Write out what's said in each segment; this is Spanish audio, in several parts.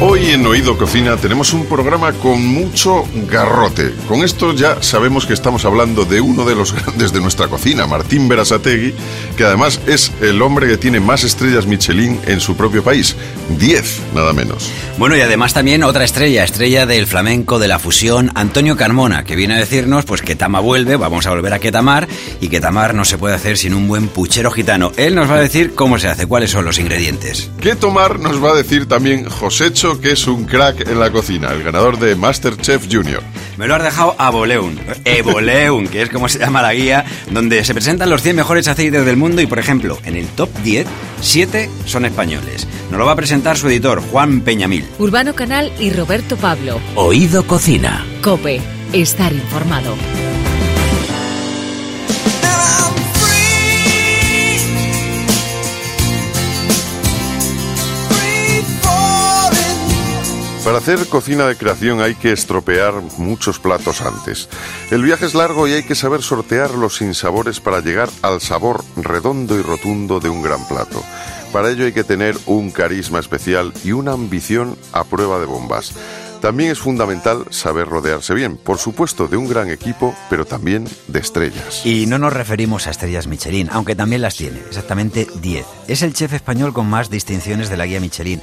Hoy en Oído Cocina tenemos un programa con mucho garrote. Con esto ya sabemos que estamos hablando de uno de los grandes de nuestra cocina, Martín Berasategui, que además es el hombre que tiene más estrellas Michelin en su propio país. Diez, nada menos. Bueno, y además también otra estrella, estrella del flamenco, de la fusión, Antonio Carmona, que viene a decirnos pues que Tama vuelve, vamos a volver a Quetamar, y que Tamar no se puede hacer sin un buen puchero gitano. Él nos va a decir cómo se hace, cuáles son los ingredientes. ¿Qué tomar? Nos va a decir también Josécho que es un crack en la cocina, el ganador de Masterchef Junior. Me lo has dejado a Boleun, Eboleun, que es como se llama la guía, donde se presentan los 100 mejores aceites del mundo y, por ejemplo, en el top 10, 7 son españoles. Nos lo va a presentar su editor, Juan Peñamil. Urbano Canal y Roberto Pablo. Oído Cocina. Cope, estar informado. Para hacer cocina de creación hay que estropear muchos platos antes. El viaje es largo y hay que saber sortear los sinsabores para llegar al sabor redondo y rotundo de un gran plato. Para ello hay que tener un carisma especial y una ambición a prueba de bombas. También es fundamental saber rodearse bien, por supuesto, de un gran equipo, pero también de estrellas. Y no nos referimos a estrellas Michelin, aunque también las tiene, exactamente 10. Es el chef español con más distinciones de la guía Michelin.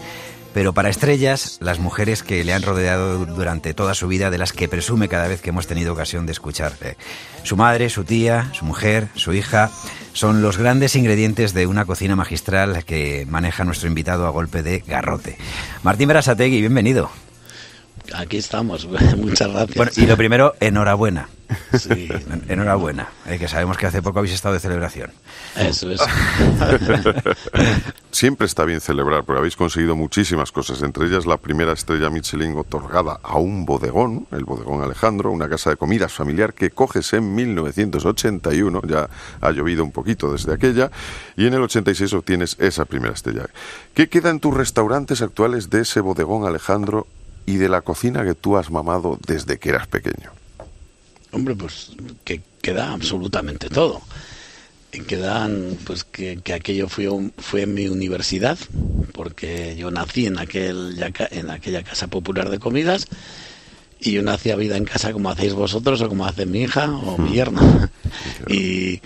Pero para estrellas, las mujeres que le han rodeado durante toda su vida, de las que presume cada vez que hemos tenido ocasión de escuchar. eh, Su madre, su tía, su mujer, su hija, son los grandes ingredientes de una cocina magistral que maneja nuestro invitado a golpe de garrote. Martín Berasategui, bienvenido. Aquí estamos, muchas gracias. Bueno, y lo primero, enhorabuena. Sí, En- Enhorabuena, eh, que sabemos que hace poco habéis estado de celebración. eso es. Siempre está bien celebrar, porque habéis conseguido muchísimas cosas, entre ellas la primera estrella Michelin otorgada a un bodegón, el bodegón Alejandro, una casa de comidas familiar que coges en 1981, ya ha llovido un poquito desde aquella, y en el 86 obtienes esa primera estrella. ¿Qué queda en tus restaurantes actuales de ese bodegón Alejandro y de la cocina que tú has mamado desde que eras pequeño? Hombre, pues que queda absolutamente todo. Quedan, pues que, que aquello fue, fue mi universidad, porque yo nací en, aquel, en aquella casa popular de comidas y yo no hacía vida en casa como hacéis vosotros o como hace mi hija o mi yerno. y,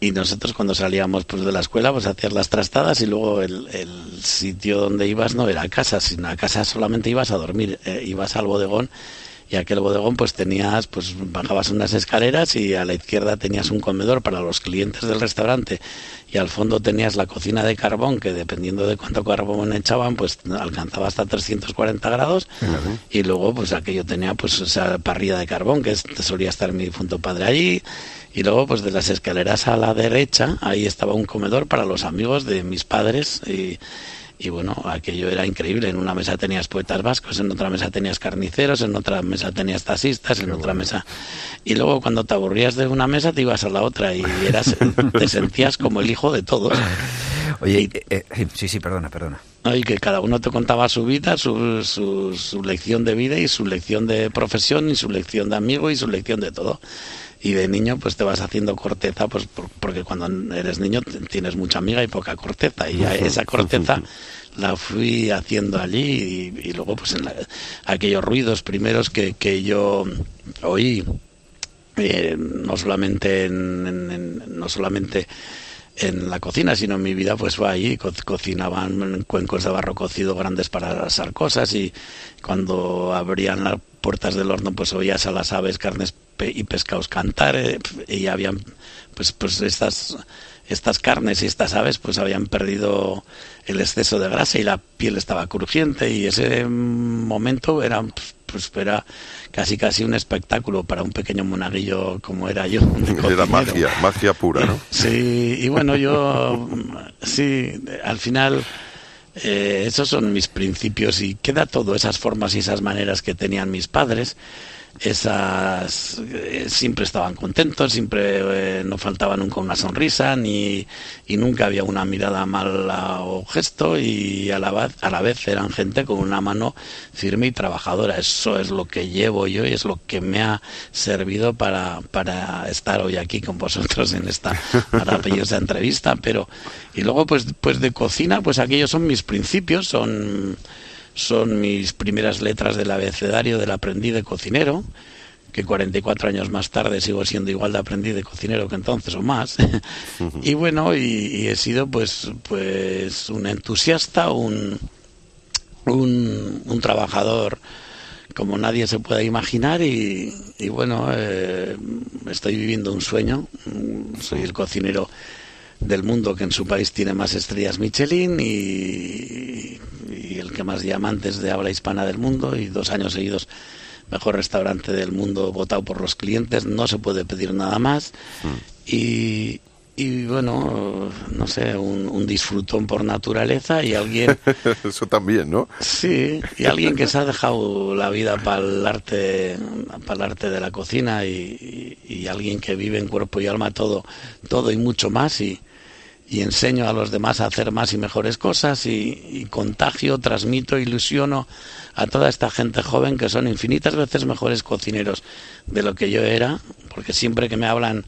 y nosotros cuando salíamos pues de la escuela pues hacías las trastadas y luego el, el sitio donde ibas no era casa, sino a casa solamente ibas a dormir, eh, ibas al bodegón y aquel bodegón pues tenías pues bajabas unas escaleras y a la izquierda tenías un comedor para los clientes del restaurante y al fondo tenías la cocina de carbón que dependiendo de cuánto carbón echaban pues alcanzaba hasta 340 grados y luego pues aquello tenía pues esa parrilla de carbón que solía estar mi difunto padre allí y luego pues de las escaleras a la derecha ahí estaba un comedor para los amigos de mis padres y y bueno, aquello era increíble. En una mesa tenías poetas vascos, en otra mesa tenías carniceros, en otra mesa tenías taxistas, en otra mesa. Y luego cuando te aburrías de una mesa te ibas a la otra y eras, te sentías como el hijo de todos. Oye, eh, eh, sí, sí, perdona, perdona. Y que cada uno te contaba su vida, su, su, su lección de vida y su lección de profesión y su lección de amigo y su lección de todo. Y de niño pues te vas haciendo corteza, pues por- porque cuando eres niño tienes mucha amiga y poca corteza. Y esa corteza la fui haciendo allí y, y luego pues en la- aquellos ruidos primeros que, que yo oí, eh, no solamente en- en- en- no solamente en la cocina, sino en mi vida pues fue ahí, co- cocinaban cuencos de barro cocido grandes para asar cosas y cuando abrían las puertas del horno pues oías a las aves, carnes pe- y pescados cantar eh, y habían pues pues estas estas carnes y estas aves pues habían perdido el exceso de grasa y la piel estaba crujiente y ese momento era pues, era casi casi un espectáculo para un pequeño monaguillo como era yo Era magia, magia pura, ¿no? Sí, y bueno, yo, sí, al final, eh, esos son mis principios y queda todo, esas formas y esas maneras que tenían mis padres. Esas eh, siempre estaban contentos, siempre eh, no faltaba nunca una sonrisa ni y nunca había una mirada mala o gesto y a la vez a la vez eran gente con una mano firme y trabajadora. Eso es lo que llevo yo y es lo que me ha servido para, para estar hoy aquí con vosotros en esta maravillosa entrevista. Pero y luego pues pues de cocina pues aquellos son mis principios, son son mis primeras letras del abecedario del aprendiz de cocinero, que 44 años más tarde sigo siendo igual de aprendiz de cocinero que entonces o más. y bueno, y, he sido pues, pues un entusiasta, un, un, trabajador como nadie se puede imaginar y, bueno, eh, estoy viviendo un sueño. Soy el cocinero del mundo que en su país tiene más estrellas Michelin y, el que más diamantes de habla hispana del mundo y dos años seguidos mejor restaurante del mundo votado por los clientes, no se puede pedir nada más. Mm. Y, y bueno, no sé, un, disfrutón por naturaleza y alguien... Eso también, ¿no? Sí, y alguien que se ha dejado la vida para el arte, para el arte de la cocina y, y, alguien que vive en cuerpo y alma todo, todo y mucho más y, y enseño a los demás a hacer más y mejores cosas y, contagio, transmito, ilusiono a toda esta gente joven que son infinitas veces mejores cocineros de lo que yo era, porque siempre que me hablan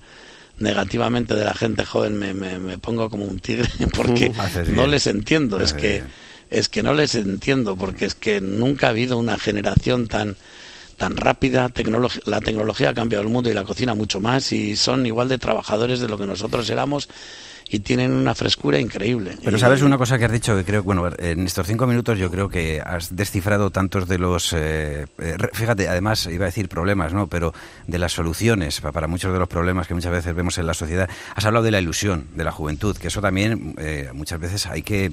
negativamente de la gente joven me, me, pongo como un tigre porque no les entiendo, es que es que no les entiendo porque es que nunca ha habido una generación tan tan rápida, la tecnología ha cambiado el mundo y la cocina mucho más y son igual de trabajadores de lo que nosotros éramos y tienen una frescura increíble. Pero sabes una cosa que has dicho que creo, bueno, en estos cinco minutos yo creo que has descifrado tantos de los, eh, eh, fíjate, además iba a decir problemas, ¿no? Pero de las soluciones para muchos de los problemas que muchas veces vemos en la sociedad. Has hablado de la ilusión, de la juventud, que eso también eh, muchas veces hay que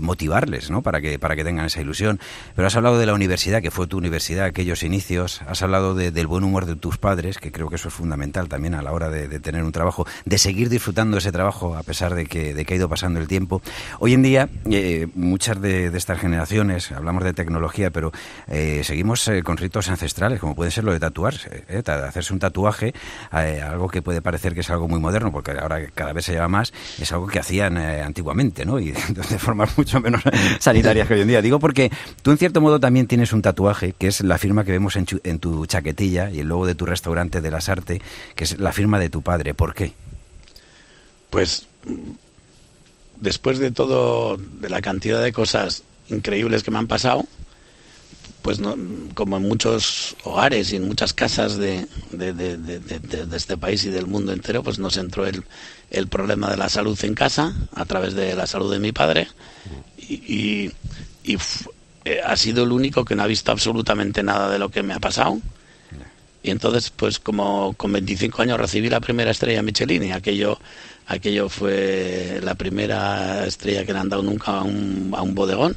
motivarles, ¿no? Para que, para que tengan esa ilusión. Pero has hablado de la universidad, que fue tu universidad, aquellos inicios. Has hablado del buen humor de tus padres, que creo que eso es fundamental también a la hora de, de tener un trabajo, de seguir disfrutando ese trabajo a pesar pesar de que, de que ha ido pasando el tiempo. Hoy en día, eh, muchas de, estas generaciones, hablamos de tecnología, pero eh, seguimos eh, con ritos ancestrales, como puede ser lo de tatuarse, hacerse un tatuaje, algo que puede parecer que es algo muy moderno, porque ahora cada vez se lleva más, es algo que hacían antiguamente, ¿no? Y de formas mucho menos sanitarias que hoy en día. Digo porque tú, en cierto modo, también tienes un tatuaje, que es la firma que vemos en, en tu chaquetilla y el logo de tu restaurante de las Artes, que es la firma de tu padre. ¿Por qué? Pues después de todo, de la cantidad de cosas increíbles que me han pasado, pues como en muchos hogares y en muchas casas de, este país y del mundo entero, pues nos entró el, problema de la salud en casa a través de la salud de mi padre y, y, eh, ha sido el único que no ha visto absolutamente nada de lo que me ha pasado. Y entonces, pues como con 25 años recibí la primera estrella Michelin y aquello aquello fue la primera estrella que le han dado nunca a un, bodegón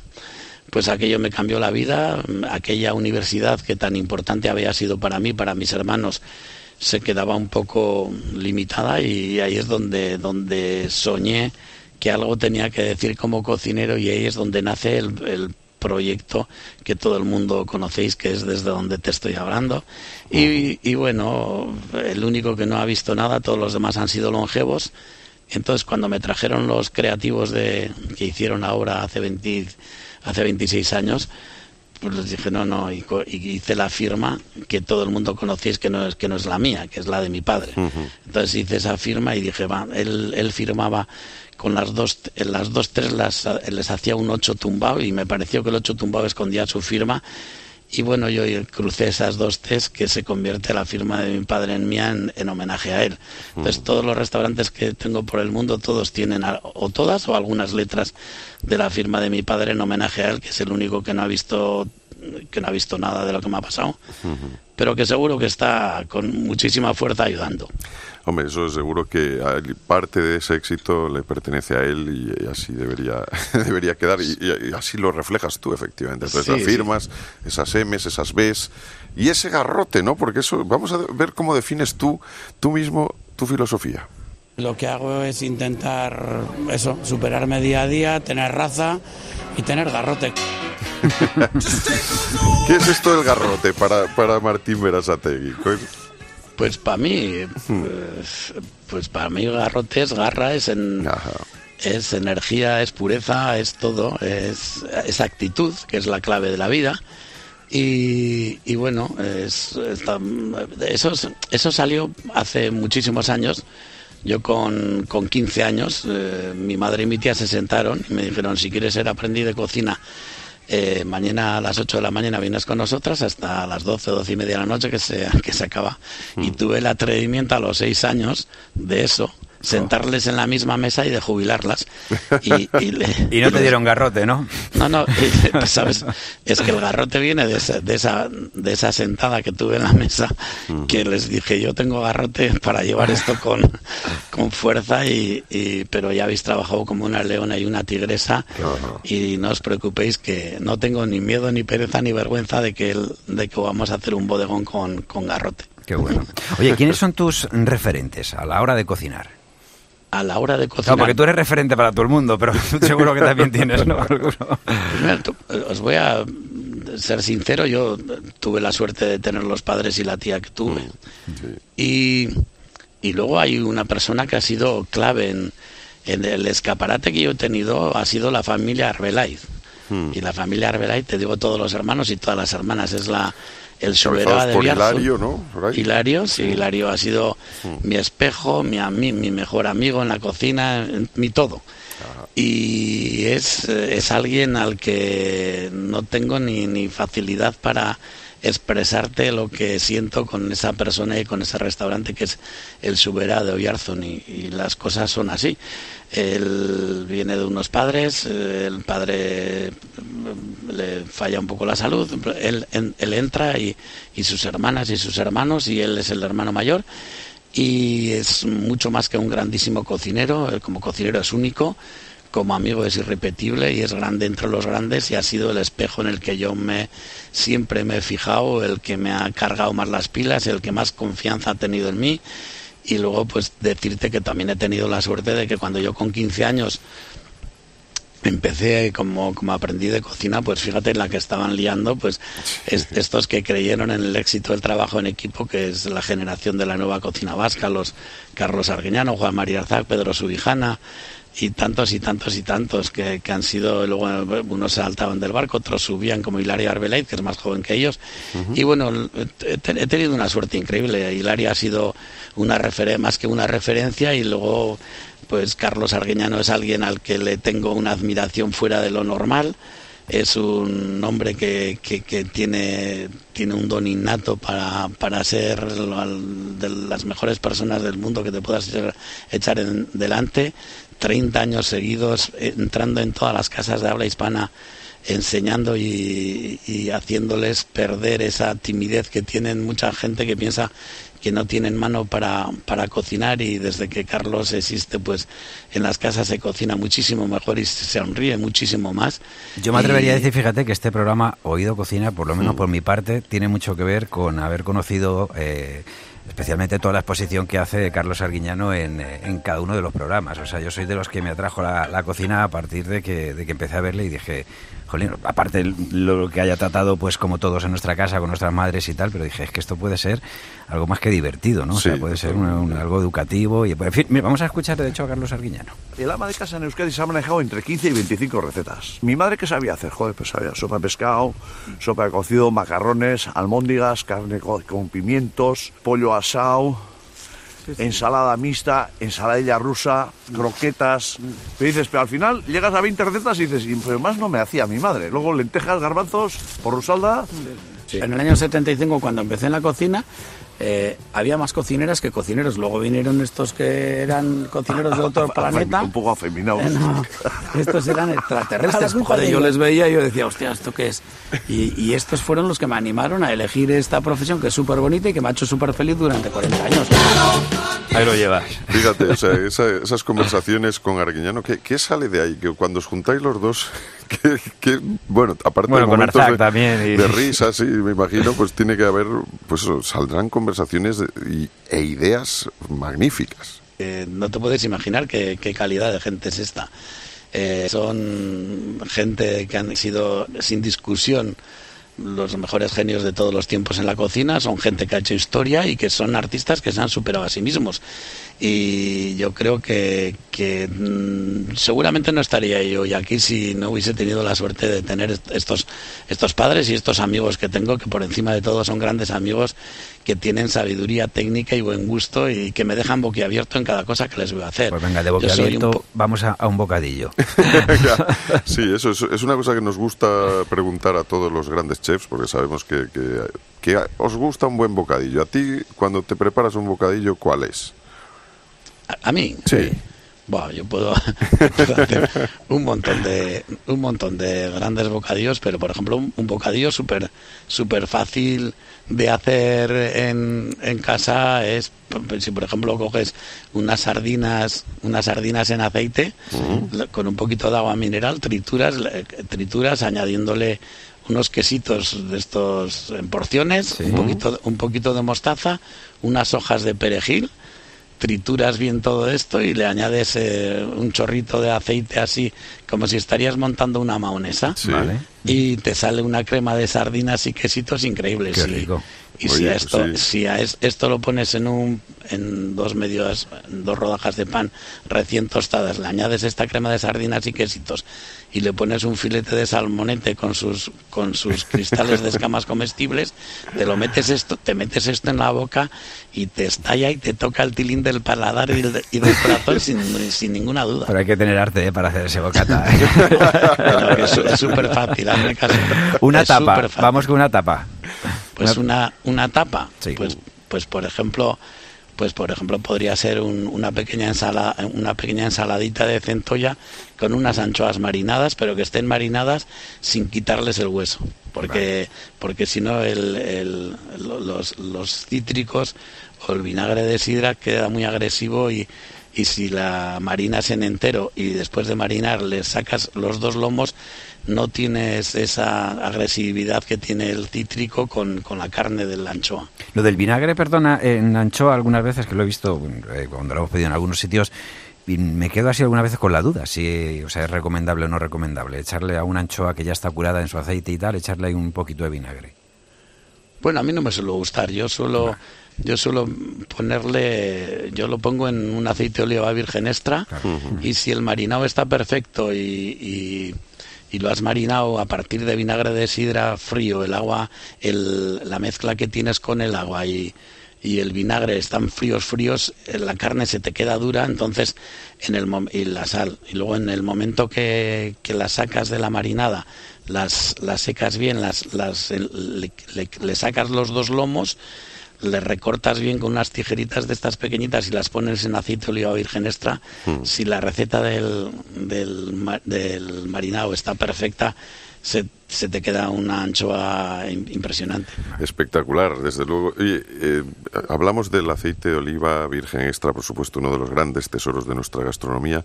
pues aquello me cambió la vida, aquella universidad que tan importante había sido para mí, para mis hermanos, se quedaba un poco limitada y ahí es donde, donde soñé que algo tenía que decir como cocinero y ahí es donde nace el proyecto que todo el mundo conocéis, que es desde donde te estoy hablando. Y, bueno, el único que no ha visto nada, todos los demás han sido longevos. Entonces, cuando me trajeron los creativos de, que hicieron ahora hace, 20, hace 26 años, pues les dije, no, no, y, hice la firma que todo el mundo conocéis que no es, que no es la mía, que es la de mi padre. Entonces hice esa firma y dije, va, él, él firmaba con las dos, en las dos tres las, les hacía un ocho tumbado y me pareció que el ocho tumbado escondía su firma y bueno, yo crucé esas dos T's que se convierte la firma de mi padre en mía en, homenaje a él. Entonces, todos los restaurantes que tengo por el mundo, todos tienen o todas o algunas letras de la firma de mi padre en homenaje a él, que es el único que no ha visto que no ha visto nada de lo que me ha pasado, pero que seguro que está con muchísima fuerza ayudando. Hombre, eso seguro que parte de ese éxito le pertenece a él y, así debería, debería quedar y, así lo reflejas tú efectivamente. Entonces afirmas esas M's, esas B's y ese garrote, ¿no? Porque eso, vamos a ver cómo defines tú, tú mismo, tu filosofía. Lo que hago es intentar eso, superarme día a día, tener raza y tener garrote. ¿Qué es esto del garrote para, para Martín Berasategui? Pues, para mí, pues, pues para mí garrote es garra, es en, es energía, es pureza, es todo, es, es actitud, que es la clave de la vida. Y, y bueno, es, eso, es- eso salió hace muchísimos años. Yo con, con 15 años, eh, mi madre y mi tía se sentaron y me dijeron, si quieres ser aprendiz de cocina, eh, mañana a las 8 de la mañana vienes con nosotras hasta las 12 o 12 y media de la noche que se, que se acaba. Y tuve el atrevimiento a los 6 años de eso, sentarles en la misma mesa y de jubilarlas. Y, y le- Y no te dieron garrote, ¿no? no, no, sabes, es que el garrote viene de esa, de esa, de esa sentada que tuve en la mesa, que les dije, yo tengo garrote para llevar esto con, con fuerza, y, y- pero ya habéis trabajado como una leona y una tigresa, y no os preocupéis que no tengo ni miedo, ni pereza, ni vergüenza de que, el- de que vamos a hacer un bodegón con, con garrote. Qué bueno. Oye, ¿quiénes son tus referentes a la hora de cocinar? A la hora de No, cocinar... porque tú eres referente para todo el mundo, pero seguro que también tienes, ¿no? Alguno. Primero, tú- os voy a ser sincero, yo tuve la suerte de tener los padres y la tía que tuve. Y, y luego hay una persona que ha sido clave en, en el escaparate que yo he tenido, ha sido la familia Arbelaiz. Y la familia Arbelaiz, te digo todos los hermanos y todas las hermanas, es la el soberano de por. Hilario, ¿no? Hilario, sí, Hilario ha sido mi espejo, mi, mi mejor amigo en la cocina, mi todo. Y es, es alguien al que no tengo ni, ni facilidad para expresarte lo que siento con esa persona y con ese restaurante que es el Subera de Oyarzun y, y las cosas son así. Él viene de unos padres, eh, el padre mm, le falla un poco la salud, él, él entra y, sus hermanas y sus hermanos y él es el hermano mayor y es mucho más que un grandísimo cocinero, como cocinero es único, como amigo es irrepetible y es grande entre los grandes y ha sido el espejo en el que yo me siempre me he fijado, el que me ha cargado más las pilas, el que más confianza ha tenido en mí y luego pues decirte que también he tenido la suerte de que cuando yo con 15 años empecé como, como aprendí de cocina, pues fíjate en la que estaban liando, pues es- estos que creyeron en el éxito del trabajo en equipo, que es la generación de la nueva cocina vasca, los Carlos Arguiñano, Juan María Arzac, Pedro Subijana y tantos y tantos y tantos que, que han sido, luego unos saltaban del barco, otros subían como Hilaria Arbelait, que es más joven que ellos. Y bueno, he, te- he tenido una suerte increíble. Hilaria ha sido una referen- más que una referencia y luego pues Carlos Arguiñano es alguien al que le tengo una admiración fuera de lo normal. Es un hombre que, que, que tiene, tiene un don innato para, para ser al- de las mejores personas del mundo que te puedas echar, echar en, delante. 30 años seguidos eh, entrando en todas las casas de habla hispana enseñando y, y haciéndoles perder esa timidez que tienen mucha gente que piensa que no tienen mano para, para cocinar y desde que Carlos existe pues en las casas se cocina muchísimo mejor y se sonríe muchísimo más. Yo me atrevería Y- a decir, fíjate, que este programa, Oído Cocina, por lo menos por mi parte, tiene mucho que ver con haber conocido eh, especialmente toda la exposición que hace Carlos Arguiñano en, eh, en cada uno de los programas. O sea, yo soy de los que me atrajo la, la cocina a partir de que, de que empecé a verle y dije, jolín, aparte lo que haya tratado, pues como todos en nuestra casa, con nuestras madres y tal, pero dije, es que esto puede ser algo más que divertido, ¿no? O sea, puede ser un- algo educativo. y En fin, mira, vamos a escuchar de hecho a Carlos Arguiñano. El ama de casa en Euskadi se ha manejado entre 15 y 25 recetas. Mi madre, ¿qué sabía hacer? Joder, pues sabía sopa de pescado, sopa de cocido, macarrones, almóndigas, carne co- con pimientos, pollo asado, ensalada mixta, ensaladilla rusa, croquetas. Me dices, pero al final llegas a 20 recetas y dices, "Y, pero más no me hacía mi madre. Luego lentejas, garbanzos, porrusalda. En el año 75, cuando empecé en la cocina, eh, había más cocineras que cocineros. Luego vinieron estos que eran cocineros de otro planeta. Un poco afeminados. Eh, no, estos eran extraterrestres. Joder, de yo les veía y yo decía, hostia, ¿esto qué es? Y, y estos fueron los que me animaron a elegir esta profesión que es súper bonita y que me ha hecho súper feliz durante 40 años. Ahí lo llevas. Fíjate, o sea, esa- esas conversaciones con Arguiñano, ¿qué, qué sale de ahí? Que cuando os juntáis los dos, que, que, bueno, aparte Bueno, de con momentos de, también y- de risa, sí, me imagino, pues tiene que haber, pues eso, saldrán conversaciones de- y- e ideas magníficas. Eh, no te puedes imaginar qué, qué calidad de gente es esta. Eh, son gente que han sido sin discusión los mejores genios de todos los tiempos en la cocina, son gente que ha hecho historia y que son artistas que se han superado a sí mismos. Y yo creo que, que mm, seguramente no estaría yo hoy aquí si no hubiese tenido la suerte de tener est- estos, estos padres y estos amigos que tengo, que por encima de todo son grandes amigos que tienen sabiduría técnica y buen gusto y que me dejan boquiabierto en cada cosa que les voy a hacer. Pues venga, de boquiabierto vamos a, a un bocadillo. Sí, eso es, es una cosa que nos gusta preguntar a todos los grandes chefs, porque sabemos que, que, que os gusta un buen bocadillo. A ti, cuando te preparas un bocadillo, ¿cuál es? A, a mí. Sí. Bueno, yo puedo, puedo hacer un montón de un montón de grandes bocadillos, pero por ejemplo un, un bocadillo súper súper fácil de hacer en, en casa es p- si por ejemplo coges unas sardinas unas sardinas en aceite la- con un poquito de agua mineral trituras trituras añadiéndole unos quesitos de estos en porciones un poquito un poquito de mostaza unas hojas de perejil trituras bien todo esto y le añades eh, un chorrito de aceite así, como si estarías montando una maonesa. Sí. Vale. Y te sale una crema de sardinas y quesitos increíbles. Qué y, rico. y Oye, si, a pues esto, sí. si a es- esto lo pones en un en dos medios, en dos rodajas de pan recién tostadas, le añades esta crema de sardinas y quesitos y le pones un filete de salmonete con sus con sus cristales de escamas comestibles, te lo metes esto, te metes esto en la boca y te estalla y te toca el tilín del paladar y del, y del corazón sin, sin ninguna duda. Pero hay que tener arte ¿eh? para hacer ese bocata. ¿eh? Pero es súper fácil, hazme caso. una Es tapa. Vamos con una tapa. Pues una, una tapa, Sí. pues, pues por ejemplo, pues por ejemplo podría ser un- una pequeña ensala, una pequeña ensaladita de centolla con unas anchoas marinadas, pero que estén marinadas sin quitarles el hueso, porque porque si no el, el- lo- los, los cítricos o el vinagre de sidra queda muy agresivo y y si la marinas en entero y después de marinar le sacas los dos lomos, no tienes esa agresividad que tiene el cítrico con, con la carne de la anchoa. Lo del vinagre, perdona, en anchoa algunas veces que lo he visto eh, cuando lo hemos pedido en algunos sitios y me quedo así algunas veces con la duda si o sea, es recomendable o no recomendable echarle a una anchoa que ya está curada en su aceite y tal, echarle ahí un poquito de vinagre. Bueno, a mí no me suele gustar. Yo suelo, yo suelo ponerle, yo lo pongo en un aceite de oliva virgen extra y si el marinado está perfecto y, y, y lo has marinado a partir de vinagre de sidra frío, el agua, el, la mezcla que tienes con el agua y, y el vinagre están fríos, fríos, eh, la carne se te queda dura, entonces en el y la sal. Y luego en el momento que, que la sacas de la marinada, las, las secas bien, las, las el- le, le- le sacas los dos lomos, le recortas bien con unas tijeritas de estas pequeñitas y las pones en aceite de oliva virgen extra. Si la receta del, del, del marinado está perfecta, se, se te queda una anchoa im- impresionante. Espectacular, desde luego. Oye, eh, hablamos del aceite de oliva virgen extra, por supuesto, uno de los grandes tesoros de nuestra gastronomía,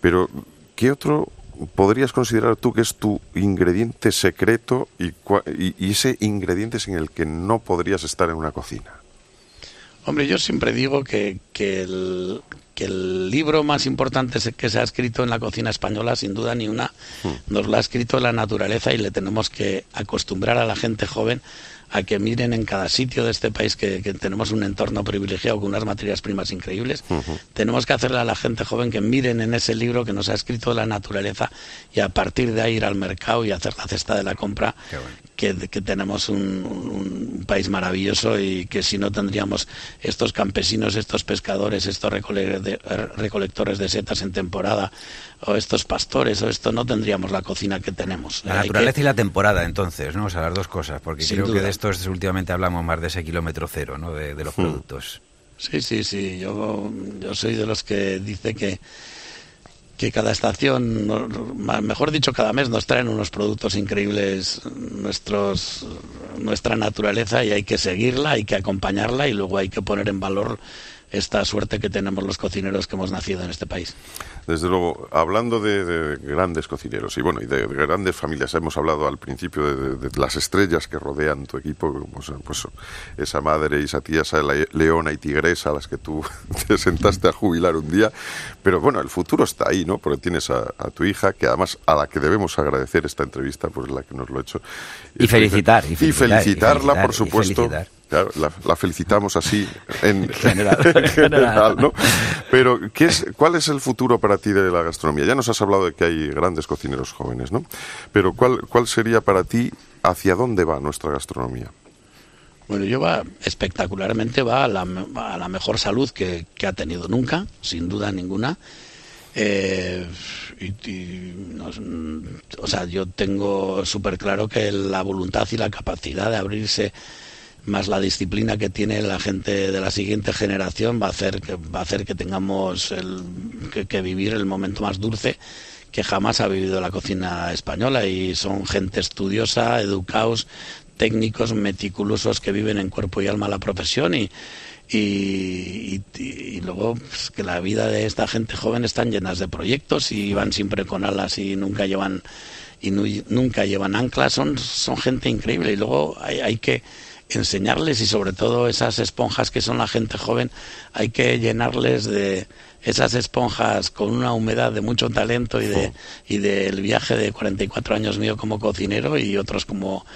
pero ¿qué otro podrías considerar tú que es tu ingrediente secreto y, y- y ese ingrediente sin el que no podrías estar en una cocina? Hombre, yo siempre digo que, que, el, que el libro más importante que se ha escrito en la cocina española, sin duda ni una, nos lo ha escrito la naturaleza y le tenemos que acostumbrar a la gente joven a que miren en cada sitio de este país que, que tenemos un entorno privilegiado con unas materias primas increíbles. Tenemos que hacerle a la gente joven que miren en ese libro que nos ha escrito la naturaleza y a partir de ahí ir al mercado y hacer la cesta de la compra, que, que tenemos un, un- un país maravilloso y que si no tendríamos estos campesinos, estos pescadores, estos recole- de- recolectores de setas en temporada, o estos pastores, o esto, no tendríamos la cocina que tenemos. La Hay que- naturaleza y la temporada, entonces, ¿no? O sea, las dos cosas, porque Sin creo que de estos últimamente hablamos más de ese kilómetro cero, ¿no? De, de los productos. Sí, sí, sí. Yo, yo soy de los que dice que, que cada estación, mejor dicho, cada mes nos traen unos productos increíbles, nuestros, nuestra naturaleza, y hay que seguirla, hay que acompañarla y luego hay que poner en valor esta suerte que tenemos los cocineros que hemos nacido en este país. Desde luego, hablando de, grandes cocineros y bueno, y de, grandes familias, hemos hablado al principio de, las estrellas que rodean tu equipo, pues, pues, esa madre y esa tía, esa leona y tigresa a las que tú te sentaste a jubilar un día, pero bueno, el futuro está ahí, ¿no? Porque tienes a, tu hija, que además a la que debemos agradecer esta entrevista, pues la que nos lo ha hecho. Y, felicitar, y felicitarla, por supuesto. Claro, la, felicitamos así en general, ¿no? Pero, ¿qué es, ¿cuál es el futuro para ti de la gastronomía? Ya nos has hablado de que hay grandes cocineros jóvenes, ¿no? Pero, ¿cuál, cuál sería para ti, hacia dónde va nuestra gastronomía? Bueno, yo va espectacularmente, va a la, a la mejor salud que, ha tenido nunca, sin duda ninguna. Eh, o sea, yo tengo súper claro que la voluntad y la capacidad de abrirse más la disciplina que tiene la gente de la siguiente generación va a hacer que, va a hacer que tengamos que, vivir el momento más dulce que jamás ha vivido la cocina española. Y son gente estudiosa, educados, técnicos, meticulosos que viven en cuerpo y alma la profesión y, y, luego pues, que la vida de esta gente joven están llenas de proyectos y van siempre con alas y nunca llevan y nunca llevan anclas. Son son gente increíble. Y luego hay que enseñarles y sobre todo esas esponjas que son la gente joven, hay que llenarles de esas esponjas con una humedad de mucho talento y de y del viaje de 44 años mío como cocinero y otros como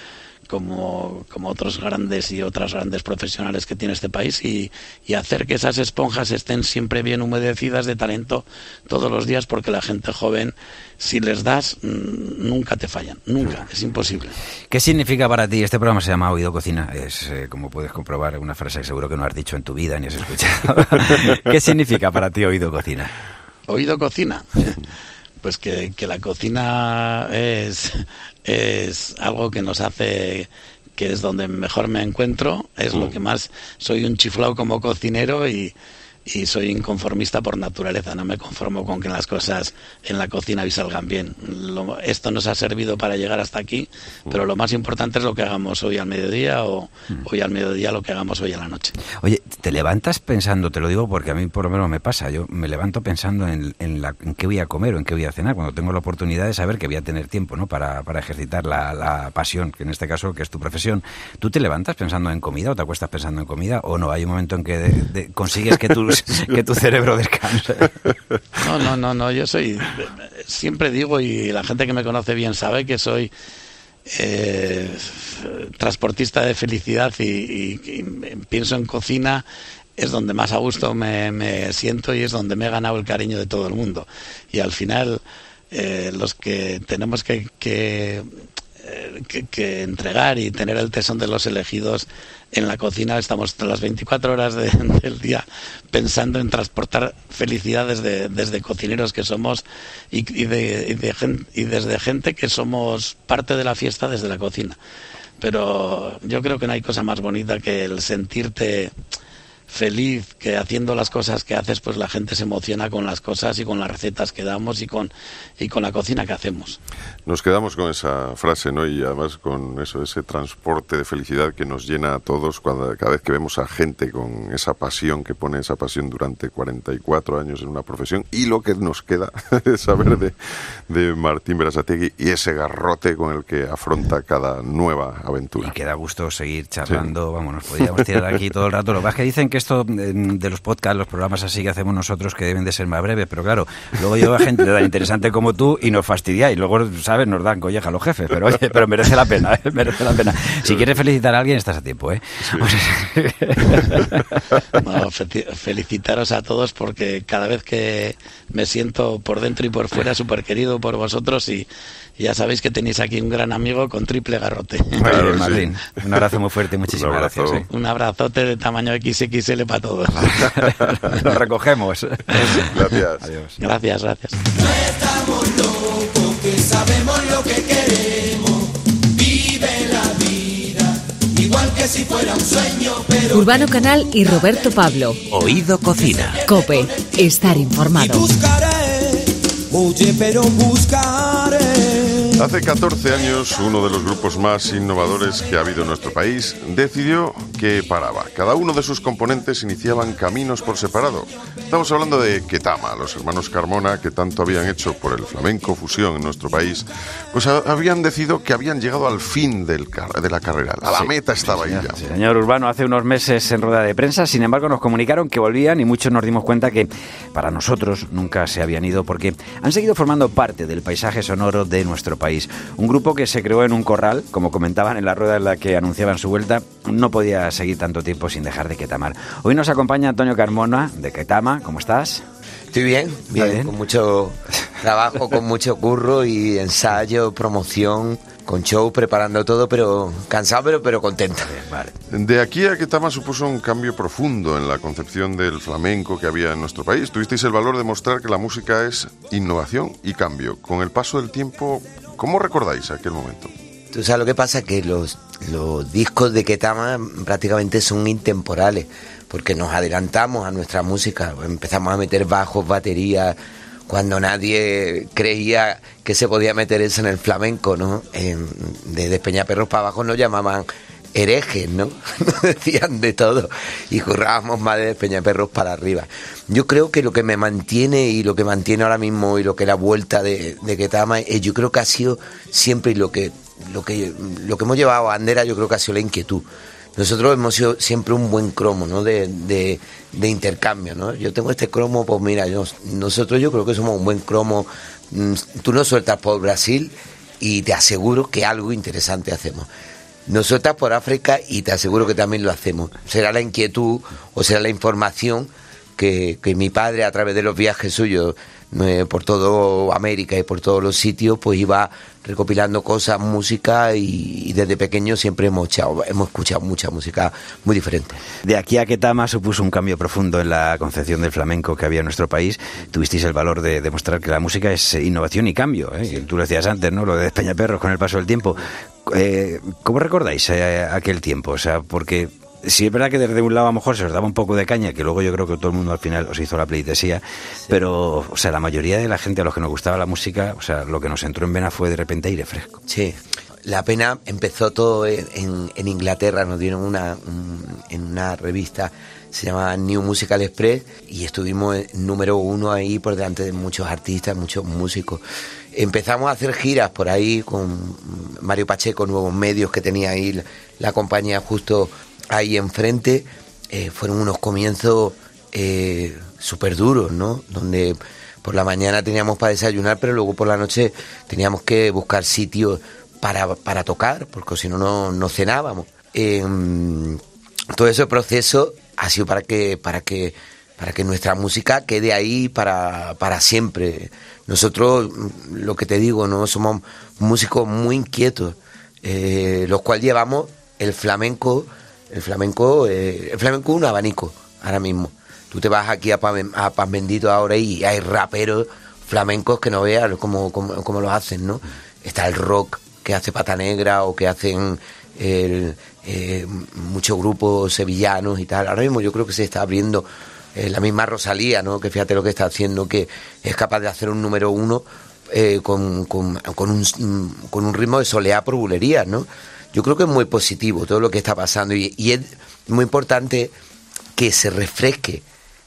como, como otros grandes y otras grandes profesionales que tiene este país y, hacer que esas esponjas estén siempre bien humedecidas de talento todos los días porque la gente joven, si les das, mm, nunca te fallan, nunca, es imposible. ¿Qué significa para ti? Este programa se llama Oído Cocina, es, eh, como puedes comprobar, una frase que seguro que no has dicho en tu vida ni has escuchado. ¿Qué significa para ti Oído Cocina? Oído Cocina. Pues que, que la cocina es es algo que nos hace que es donde mejor me encuentro, es lo mm. que más soy un chiflado como cocinero y, y soy inconformista por naturaleza, no me conformo con que las cosas en la cocina salgan bien. esto nos ha servido para llegar hasta aquí, pero lo más importante es lo que hagamos hoy al mediodía o mm. hoy al mediodía lo que hagamos hoy a la noche. Oye, ¿te levantas pensando, te lo digo porque a mí por lo menos me pasa, yo me levanto pensando en, la, en qué voy a comer o en qué voy a cenar, cuando tengo la oportunidad de saber que voy a tener tiempo ¿no? para, para ejercitar la, pasión, que en este caso que es tu profesión. ¿Tú te levantas pensando en comida o te acuestas pensando en comida o no? Hay un momento en que consigues que tus que tu cerebro descanse. No, no, no, no, yo soy, siempre digo, y la gente que me conoce bien sabe que soy eh, transportista de felicidad y, pienso en cocina es donde más a gusto me, siento y es donde me he ganado el cariño de todo el mundo. Y al final, eh, los que tenemos que, que, eh, que, entregar y tener el tesón de los elegidos en la cocina estamos las 24 horas del día pensando en transportar felicidad desde, cocineros que somos y, desde gente que somos parte de la fiesta desde la cocina. Pero yo creo que no hay cosa más bonita que el sentirte feliz que haciendo las cosas que haces, pues la gente se emociona con las cosas y con las recetas que damos y con, y con la cocina que hacemos. Nos quedamos con esa frase, ¿no? Y además con eso, ese transporte de felicidad que nos llena a todos cuando, cada vez que vemos a gente con esa pasión, que pone esa pasión durante 44 años en una profesión y lo que nos queda es saber de, de Martín Berasategui y ese garrote con el que afronta cada nueva aventura. Y queda gusto seguir charlando, vamos, nos podríamos tirar aquí todo el rato. Lo que que dicen que esto de los podcasts, los programas así que hacemos nosotros, que deben de ser más breves, pero claro, luego llega gente tan interesante como tú y nos fastidia y luego, ¿sabes? Nos dan colleja a los jefes, pero oye, pero merece la pena, ¿eh? merece la pena. Si quieres felicitar a alguien, estás a tiempo, ¿eh? felicitaros a todos porque cada vez que me siento por dentro y por fuera súper querido por vosotros y ya sabéis que tenéis aquí un gran amigo con triple garrote. Martín. Un abrazo muy fuerte y muchísimas gracias. Un abrazote de tamaño XXL para todos. Lo recogemos. Gracias. Adiós. Gracias, gracias. No estamos locos, que sabemos lo que queremos. Vive la vida, igual que si fuera un sueño, pero... Urbano Canal y Roberto Pablo. Oído Cocina. Cope, estar informado. Y buscaré, oye, pero buscaré Hace 14 años, uno de los grupos más innovadores que ha habido en nuestro país decidió que paraba. Cada uno de sus componentes iniciaban caminos por separado. Estamos hablando de Ketama, los hermanos Carmona, que tanto habían hecho por el flamenco fusión en nuestro país, pues habían decidido que habían llegado al fin del de la carrera. A la meta estaba ya. Sí, señor Urbano, hace unos meses en rueda de prensa, sin embargo, nos comunicaron que volvían y muchos nos dimos cuenta que para nosotros nunca se habían ido porque han seguido formando parte del paisaje sonoro de nuestro país. Un grupo que se creó en un corral, como comentaban en la rueda en la que anunciaban su vuelta, no podía seguir tanto tiempo sin dejar de Ketamar. Hoy nos acompaña Antonio Carmona de Ketama, ¿cómo estás? Estoy bien, bien, bien. con mucho trabajo, con mucho curro y ensayo, promoción, con show, preparando todo, pero cansado, pero, pero contento. Vale. De aquí a Ketama supuso un cambio profundo en la concepción del flamenco que había en nuestro país. Tuvisteis el valor de mostrar que la música es innovación y cambio. Con el paso del tiempo, ¿cómo recordáis aquel momento? Tú sabes lo que pasa, que los, los discos de Ketama prácticamente son intemporales, porque nos adelantamos a nuestra música, empezamos a meter bajos, baterías, cuando nadie creía que se podía meter eso en el flamenco, ¿no? En- de Despeñaperros para abajo nos llamaban herejes, ¿no? Nos decían de todo y currábamos más de Despeñaperros para arriba. Yo creo que lo que me mantiene y lo que mantiene ahora mismo y lo que la vuelta de, de Ketama, yo creo que ha sido siempre lo que, lo que, lo que hemos llevado a bandera, yo creo que ha sido la inquietud. Nosotros hemos sido siempre un buen cromo, ¿no? De, de, de intercambio, ¿no? Yo tengo este cromo, pues mira, yo, nosotros yo creo que somos un buen cromo. Mm, Tú nos sueltas por Brasil y te aseguro que algo interesante hacemos. Nos sueltas por África y te aseguro que también lo hacemos. Será la inquietud o será la información que, que mi padre a través de los viajes suyos eh, por todo América y por todos los sitios pues iba recopilando cosas, música y, y desde pequeño siempre hemos, echado- hemos escuchado mucha música muy diferente. De aquí a Ketama supuso un cambio profundo en la concepción del flamenco que había en nuestro país. Tuvisteis el valor de demostrar que la música es innovación y cambio. ¿eh? Tú lo decías antes, ¿no? Lo de Despeñaperros con el paso del tiempo. Eh, ¿Cómo recordáis eh, aquel tiempo? O sea, porque si es verdad que desde un lado a lo mejor se os daba un poco de caña, que luego yo creo que todo el mundo al final os hizo la pleitesía, pero, o sea, la mayoría de la gente a los que nos gustaba la música, o sea, lo que nos entró en vena fue de repente aire fresco. Sí, la pena empezó todo en, Inglaterra, nos dieron una, un- en una revista, se llama New Musical Express, y estuvimos número uno ahí por delante de muchos artistas, muchos músicos. Empezamos a hacer giras por ahí con Mario Pacheco, Nuevos Medios, que tenía ahí la, la compañía justo ahí enfrente. Eh, fueron unos comienzos eh, súper duros, ¿no? Donde por la mañana teníamos para desayunar, pero luego por la noche teníamos que buscar sitios para, para tocar, porque si no, no, cenábamos. Em, todo ese proceso ha sido para que, para que, para que nuestra música quede ahí para, para siempre. Nosotros, lo que te digo, no somos músicos muy inquietos, eh, los cuales llevamos el flamenco, el flamenco, eh, el flamenco es un abanico ahora mismo. Tú te vas aquí a Pan, a Pan Bendito ahora y hay raperos flamencos que no veas cómo, cómo, cómo los hacen, ¿no? Está el rock que hace Pata Negra o que hacen el, eh, muchos grupos sevillanos y tal. Ahora mismo yo creo que se está abriendo eh, la misma Rosalía, ¿no? Que fíjate lo que está haciendo, que es capaz de hacer un número uno eh, con, con, con un, con un ritmo de soleá por bulería, ¿no? Yo creo que es muy positivo todo lo que está pasando y, es muy importante que se refresque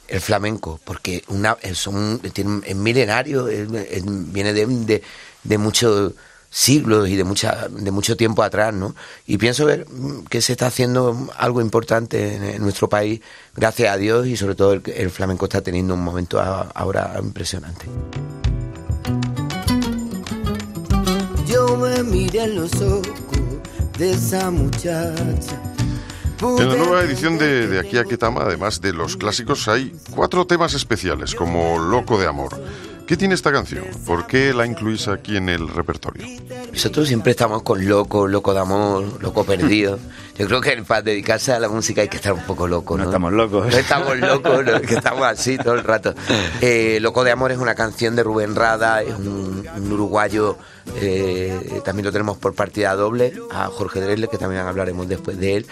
el flamenco, porque es, un, tiene es milenario, viene de, de, muchos siglos y de mucha de mucho tiempo atrás, ¿no? Y pienso ver mm, que se está haciendo algo importante en, nuestro país, gracias a Dios, y sobre todo el, el flamenco está teniendo un momento ahora impresionante. Yo me miré en los ojos de esa muchacha. En la nueva edición de, de Aquí a Ketama, además de los clásicos, hay cuatro temas especiales, como Loco de Amor. ¿Qué tiene esta canción? ¿Por qué la incluís aquí en el repertorio? Nosotros siempre estamos con loco, loco de amor, loco perdido. Yo creo que para dedicarse a la música hay que estar un poco loco, ¿no? No estamos locos. No estamos locos, ¿no? que estamos así todo el rato. Eh, Loco de Amor es una canción de Rubén Rada, es un, un uruguayo, eh, también lo tenemos por partida doble, a Jorge Dresler, que también hablaremos después de él.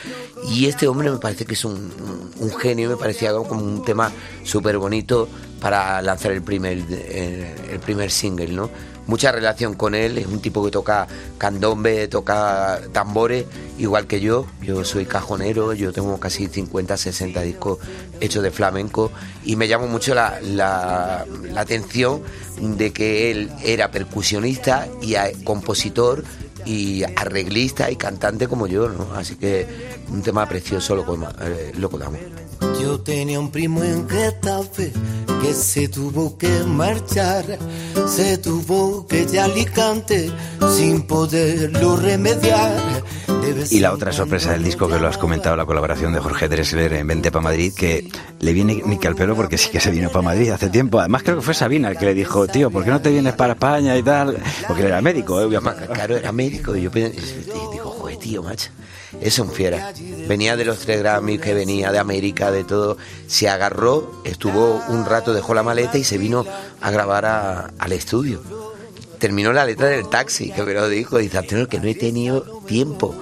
Y este hombre me parece que es un, un- un genio, me parecía como un tema súper bonito para lanzar el primer, eh, el primer single, ¿no? Mucha relación con él, es un tipo que toca candombe, toca tambores, igual que yo. Yo soy cajonero, yo tengo casi 50, 60 discos hechos de flamenco y me llamó mucho la, la- atención de que él era percusionista y compositor y arreglista y cantante como yo, ¿no? Así que un tema precioso, loco, eh, amor. Yo tenía un primo en Getafe que se tuvo que marchar, se tuvo que ir a Alicante sin poderlo remediar. Y la otra sorpresa del disco que lo has comentado, la colaboración de Jorge Dressler en Vente para Madrid, que le viene ni que al pelo porque sí que se vino para Madrid hace tiempo. Además creo que fue Sabina el que le dijo, tío, ¿por qué no te vienes para España y tal? Porque él era médico, ¿eh? Claro, era médico y yo y digo, joder, tío, macho, es un fiera. Venía de los tres Grammys, que venía de América, de todo. Se agarró, estuvo un rato, dejó la maleta y se vino a grabar al estudio. Terminó la letra del taxi, que me lo dijo, dice, que no he tenido tiempo.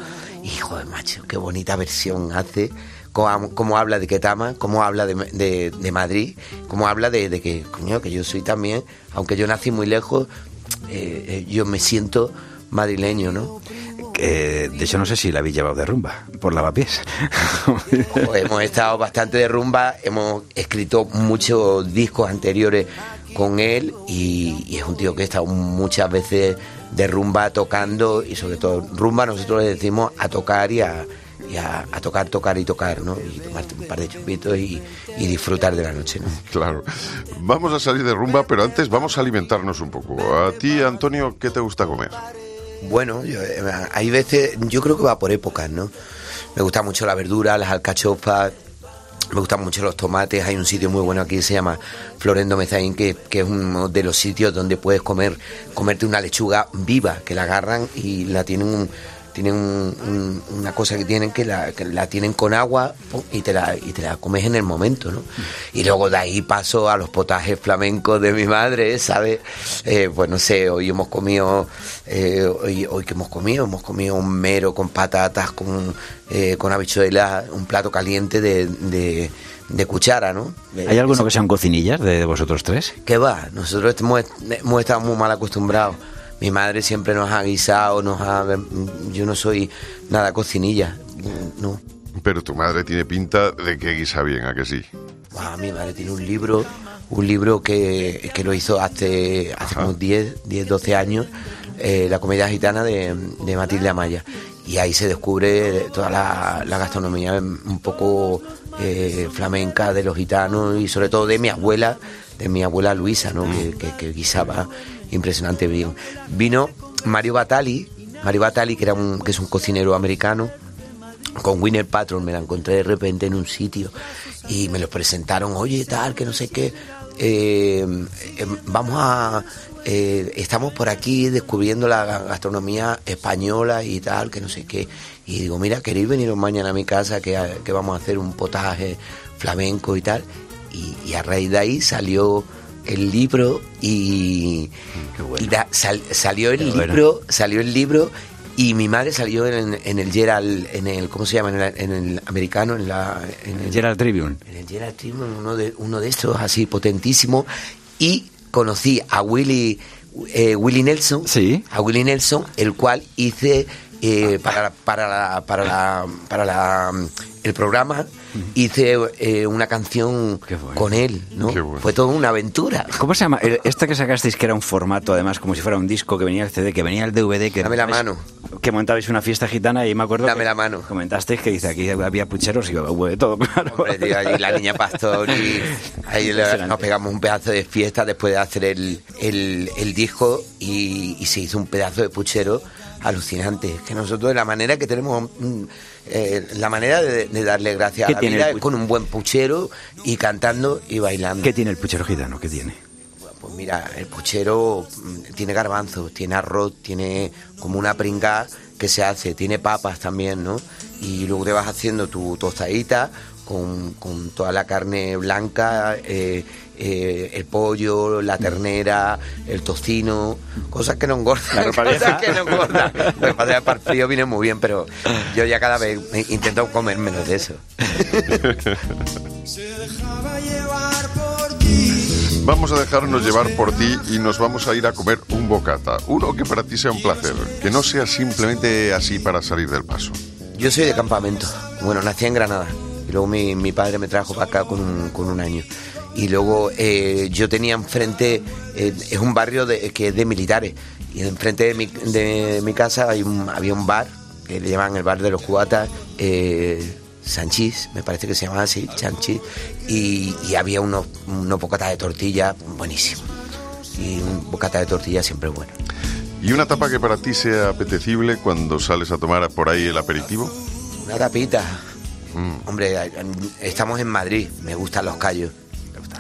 Y joder, macho, qué bonita versión hace. Cómo, cómo habla de Ketama, cómo habla de, de- de Madrid, cómo habla de, de que, coño, que yo soy también, aunque yo nací muy lejos, eh, eh, yo me siento madrileño, ¿no? De hecho no sé si la habéis llevado de rumba, por lavapiés. Hemos estado bastante de rumba, hemos escrito muchos discos anteriores con él y, y es un tío que ha estado muchas veces de rumba tocando y sobre todo rumba nosotros le decimos a tocar y a, y a- a tocar, tocar y tocar, ¿no? Y tomarte un par de chupitos y, y disfrutar de la noche, ¿no? Claro. Vamos a salir de rumba, pero antes vamos a alimentarnos un poco. A ti, Antonio, ¿qué te gusta comer? Bueno, yo, eh, hay veces, yo creo que va por épocas, ¿no? Me gusta mucho la verdura, las alcachofas, me gustan mucho los tomates. Hay un sitio muy bueno aquí que se llama Florendo Mezaín, que, que es uno de los sitios donde puedes comer, comerte una lechuga viva, que la agarran y la tienen un- tienen un- un- una cosa que tienen que la, que la tienen con agua pum, y te la y te la comes en el momento, ¿no? Y luego de ahí paso a los potajes flamencos de mi madre, ¿sabes? Eh, pues no sé, hoy hemos comido, eh, hoy, hoy que hemos comido, hemos comido un mero con patatas, con, eh, con habichuelas, un plato caliente de, de, de cuchara, ¿no? ¿Hay alguno que sean cocinillas de vosotros tres? ¿Qué va? Nosotros hemos, hemos estado muy mal acostumbrados. Mi madre siempre nos ha guisado, nos ha... Yo no soy nada cocinilla, no. Pero tu madre tiene pinta de que guisa bien, ¿a que sí? Mi madre tiene un libro, un libro que, que lo hizo hace, hace unos 10, 10, 12 años, eh, La comedia gitana de, de Matilde Amaya. Y ahí se descubre toda la, la gastronomía un poco eh, flamenca de los gitanos y sobre todo de mi abuela, de mi abuela Luisa, ¿no? que, que, que guisaba impresionante bien. Vino Mario Batali, Mario Batali, que, era un, es un cocinero americano, con Winner Patron me la encontré de repente en un sitio y me lo presentaron, oye, tal, que no sé qué, eh, eh, vamos a, eh, estamos por aquí descubriendo la gastronomía española y tal, que no sé qué, y digo, mira, queréis veniros mañana a mi casa que, que vamos a hacer un potaje flamenco y tal, y, y a raíz de ahí salió el libro y, y da- sal- salió el Qué bueno. libro, salió el libro y mi madre salió en, en el Gerald, en el, ¿cómo se llama? En el, en el americano, en la... En el, Gerald Tribune. en el Gerald Tribune, uno de, uno de estos así potentísimo. Y conocí a Willy, eh, Willy Nelson, Sí. a Willy Nelson, el cual hice eh, para, la- para, la, para, la, para la, el programa, hice eh, una canción bueno. con él, ¿no? Bueno. Fue toda una aventura. ¿Cómo se llama? El- Este que sacasteis que era un formato, además, como si fuera un disco, que venía el CD, que venía el DVD, que... Dame la mano. Que montabais una fiesta gitana y me acuerdo Dame que la mano. comentasteis que dice aquí había pucheros y hubo de todo, claro. Hombre, tío, allí la niña pastor y ahí nos pegamos un pedazo de fiesta después de hacer el, el, el disco y, y se hizo un pedazo de puchero alucinante. Es que nosotros la manera que tenemos, mm, eh, la manera de, de darle gracias a ¿Qué la vida es con un buen puchero y cantando y bailando. ¿Qué tiene el puchero gitano? ¿Qué tiene? Pues mira, el puchero mm, tiene garbanzos, tiene arroz, tiene como una pringá que que se hace. Tiene papas también, ¿no? Y luego te vas haciendo tu tostadita con, con toda la carne blanca, eh, eh, el pollo, la ternera, el tocino, cosas que no engordan. La ropa vieja. cosas que no engordan. Lo que para el frío viene muy bien, pero yo ya cada vez intento comer menos de eso. Vamos a dejarnos llevar por ti y nos vamos a ir a comer un bocata. Uno que para ti sea un placer, que no sea simplemente así para salir del paso. Yo soy de campamento. Bueno, nací en Granada. Y luego mi, mi padre me trajo para acá con un, con un año. Y luego eh, yo tenía enfrente, eh, es un barrio de, que es de militares. Y enfrente de mi, de mi casa hay un- había un bar, que le llaman el bar de los cubatas, eh, Sanchís, me parece que se llamaba así, Sanchís. Y, y había unos, unos bocatas de tortilla buenísimos. Y un bocata de tortilla siempre bueno. ¿Y una tapa que para ti sea apetecible cuando sales a tomar por ahí el aperitivo? Una tapita. Hombre, estamos en Madrid, me gustan los callos.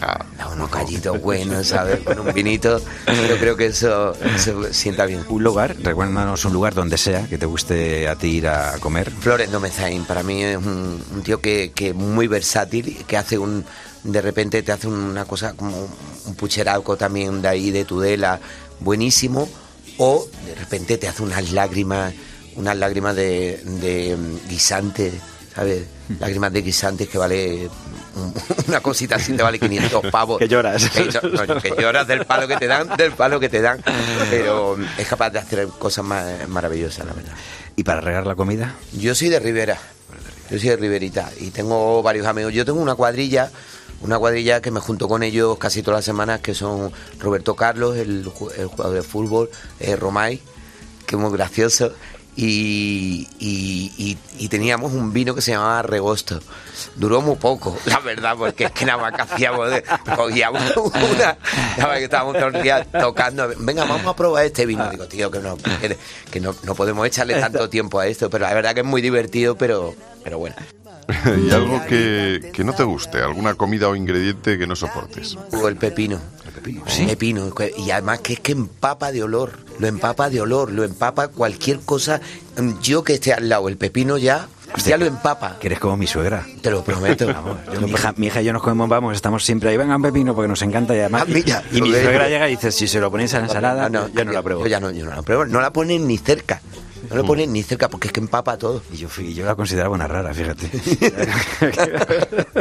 Ah, Da unos callitos buenos, ¿sabes? Con un vinito. Yo creo que eso, eso sienta bien. Un lugar, recuérdanos un lugar donde sea que te guste a ti ir a comer. Flores Domezain, para mí es un, un tío que, que es muy versátil, que hace un. De repente te hace una cosa como un pucheralco también de ahí, de Tudela, buenísimo. O de repente te hace unas lágrimas, unas lágrimas de, de guisante, ¿sabes? Lágrimas de guisantes que vale. un- Una cosita así te vale 500 pavos. Que lloras. Que, no, no, que lloras del palo que te dan, del palo que te dan. Pero es capaz de hacer cosas ma- maravillosas, la verdad. ¿Y para regar la comida? Yo soy de Rivera. Yo soy de Riverita y tengo varios amigos. Yo tengo una cuadrilla, una cuadrilla que me junto con ellos casi todas las semanas, que son Roberto Carlos, el, el jugador de fútbol, eh, Romay, que es muy gracioso, y, y- y- y teníamos un vino que se llamaba Regosto. Duró muy poco, la verdad, porque es que nada más que hacíamos, de- cogíamos una, nada más que estábamos todos los días tocando, venga, vamos a probar este vino. Digo, tío, que no, que, que no, no podemos echarle tanto tiempo a esto, pero la verdad que es muy divertido, pero, pero bueno. y algo que, que no te guste, alguna comida o ingrediente que no soportes. O el pepino. El pepino. Y además que es que empapa de olor. Lo empapa de olor. Lo empapa cualquier cosa. Yo que esté al lado, el pepino ya, ya lo empapa. Que eres como mi suegra. Te lo prometo. Vamos, yo- mi, hija, mi hija y yo nos comemos, vamos, estamos siempre ahí, vengan pepino porque nos encanta y además. Ah, mira, y mi lo suegra llega y dice, si se lo ponéis a la ensalada, No, no, yo no la pruebo. Yo ya no, yo no la pruebo. No la ponen ni cerca. No la ponen ni cerca porque es que empapa todo. Y yo, fui- yo la consideraba una rara, fíjate.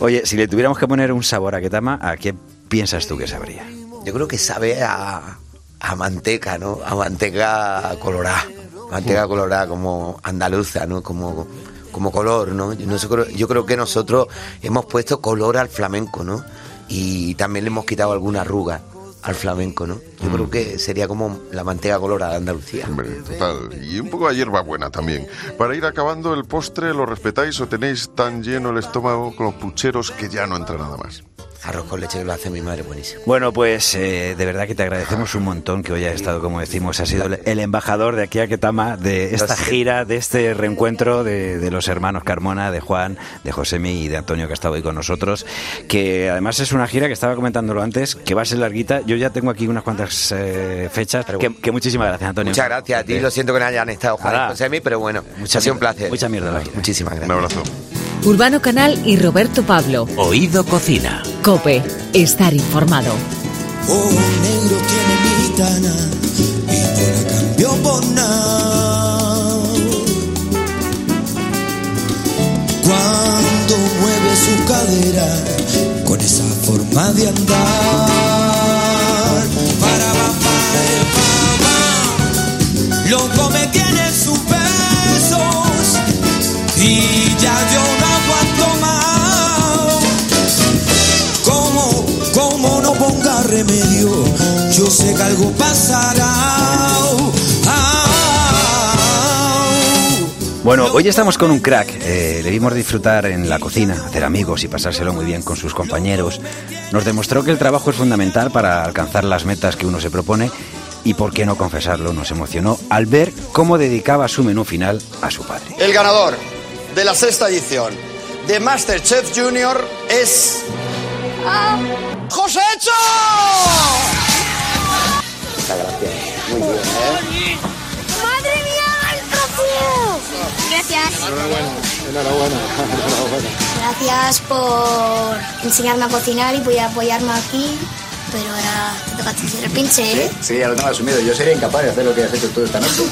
Oye, si le tuviéramos que poner un sabor a Ketama, ¿a qué piensas tú que sabría? Yo creo que sabe a, a manteca, ¿no? A manteca colorada. Manteca colorada como andaluza, ¿no? Como, como color, ¿no? Yo, no sé, yo creo que nosotros hemos puesto color al flamenco, ¿no? Y también le hemos quitado alguna arruga al flamenco, ¿no? Yo creo que sería como la manteca colorada de Andalucía. Hombre, total. Y un poco de hierba buena también. Para ir acabando el postre, ¿lo respetáis o tenéis tan lleno el estómago con los pucheros que ya no entra nada más? Arroz con leche que lo hace mi madre buenísimo. Bueno, pues eh, de verdad que te agradecemos un montón que hoy hayas estado, como decimos, has sido el, embajador de aquí a Ketama, de esta gira, de este reencuentro de, de los hermanos Carmona, de Juan, de Josemi y de Antonio que ha estado hoy con nosotros, que además es una gira que estaba comentándolo antes, que va a ser larguita. Yo ya tengo aquí unas cuantas eh, fechas, que, que muchísimas gracias, Antonio. Muchas gracias a ti, lo siento que no hayan estado Juan y Josemi, pero bueno, Mucha ha sido un mierda, placer. mucha mierda la gira. Muchísimas Un gracias. abrazo. Urbano Canal y Roberto Pablo. Oído Cocina. Cope, estar informado. Oh, negro tiene gitana y no la cambió por nada. Cuando mueve su cadera con esa forma de andar. Para para loco me tiene sus besos y ya yo remedio, yo sé que algo pasará. Bueno, hoy estamos con un crack. Eh, le vimos disfrutar en la cocina, hacer amigos y pasárselo muy bien con sus compañeros. Nos demostró que el trabajo es fundamental para alcanzar las metas que uno se propone y, por qué no confesarlo, nos emocionó al ver cómo dedicaba su menú final a su padre. El ganador de la sexta edición de Masterchef Junior es. Ah, ¡José Hecho! Muchas gracias. Muy bien, ¿eh? ¡Madre mía, el! Gracias. Enhorabuena, enhorabuena, enhorabuena. Gracias por enseñarme a cocinar y por apoyarme aquí pero ahora te toca hacer el pinche, ¿eh? Sí, sí, ya lo tengo asumido. Yo sería incapaz de hacer lo que has hecho tú esta noche.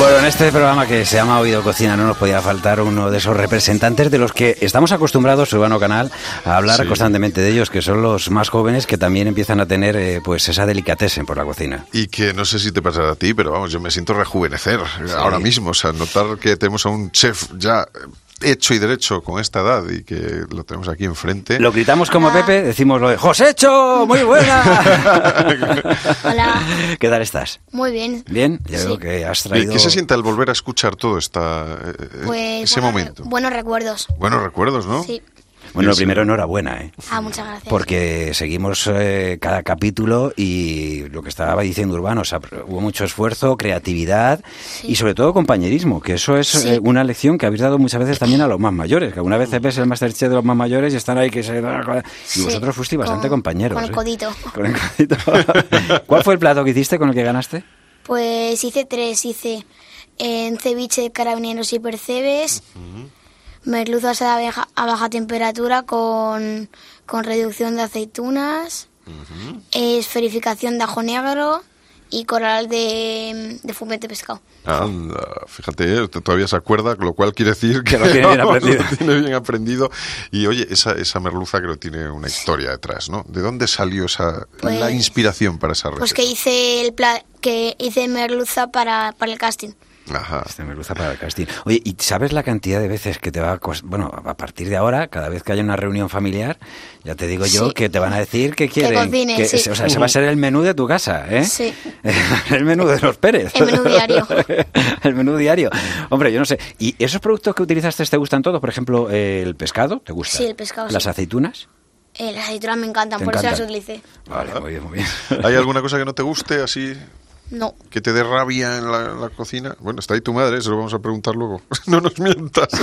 Bueno, en este programa que se llama Oído Cocina no nos podía faltar uno de esos representantes de los que estamos acostumbrados, Urbano Canal, a hablar Sí. constantemente de ellos, que son los más jóvenes que también empiezan a tener eh, pues esa delicatessen por la cocina. Y que no sé si te pasará a ti, pero vamos, yo me siento rejuvenecer ahora mismo. O sea, notar que tenemos a un chef ya hecho y derecho con esta edad y que lo tenemos aquí enfrente. Lo gritamos como Pepe, decimos lo de ¡Josecho! ¡Muy buena! Hola. ¿Qué tal estás? Muy bien. ¿Bien? Ya Sí. veo que has ¿Qué, traído... qué se siente al volver a escuchar todo esta, eh, Pues ese buenos- momento? Buenos recuerdos. Buenos recuerdos, ¿no? Sí. Bueno, lo primero, enhorabuena, ¿eh? Ah, muchas gracias. Porque seguimos eh, cada capítulo y lo que estaba diciendo Urbano, o sea, hubo mucho esfuerzo, creatividad y sobre todo compañerismo, que eso es Sí. eh, una lección que habéis dado muchas veces también a los más mayores, que alguna vez ves el Masterchef de los más mayores y están ahí que se... Y Sí, vosotros fuisteis bastante con- compañeros. Con el ¿eh? codito. Con el codito. ¿Cuál fue el plato que hiciste con el que ganaste? Pues hice tres. Hice en ceviche de carabineros y percebes, merluza asada a baja, a baja temperatura con, con reducción de aceitunas, esferificación de ajo negro y coral de, de fumete pescado. Anda, fíjate, eh, todavía se acuerda, lo cual quiere decir que, Que lo tiene bien vamos, aprendido. lo tiene bien aprendido. Y oye, esa, esa merluza creo que tiene una historia detrás, ¿no? ¿De dónde salió esa Pues- la inspiración para esa receta? Pues que hice el pla- que hice merluza para, para el casting. Ajá. Este merluza para el casting. Oye, ¿y sabes la cantidad de veces que te va a cos- Bueno, a partir de ahora, cada vez que haya una reunión familiar, ya te digo yo Sí. que te van a decir que quieren. cocine, que- sí. O sea, ese va a ser el menú de tu casa, ¿eh? Sí. el menú de los Pérez. El menú diario. el menú diario. Hombre, yo no sé. ¿Y esos productos que utilizaste te gustan todos? Por ejemplo, el pescado, ¿te gusta? Sí, el pescado, ¿Las sí. aceitunas? Eh, las aceitunas me encantan, por eso las encantan. utilicé. Vale, muy bien, muy bien. ¿Hay alguna cosa que no te guste así? No. ¿Que te dé rabia en la, la cocina? Bueno, está ahí tu madre, se lo vamos a preguntar luego. no nos mientas.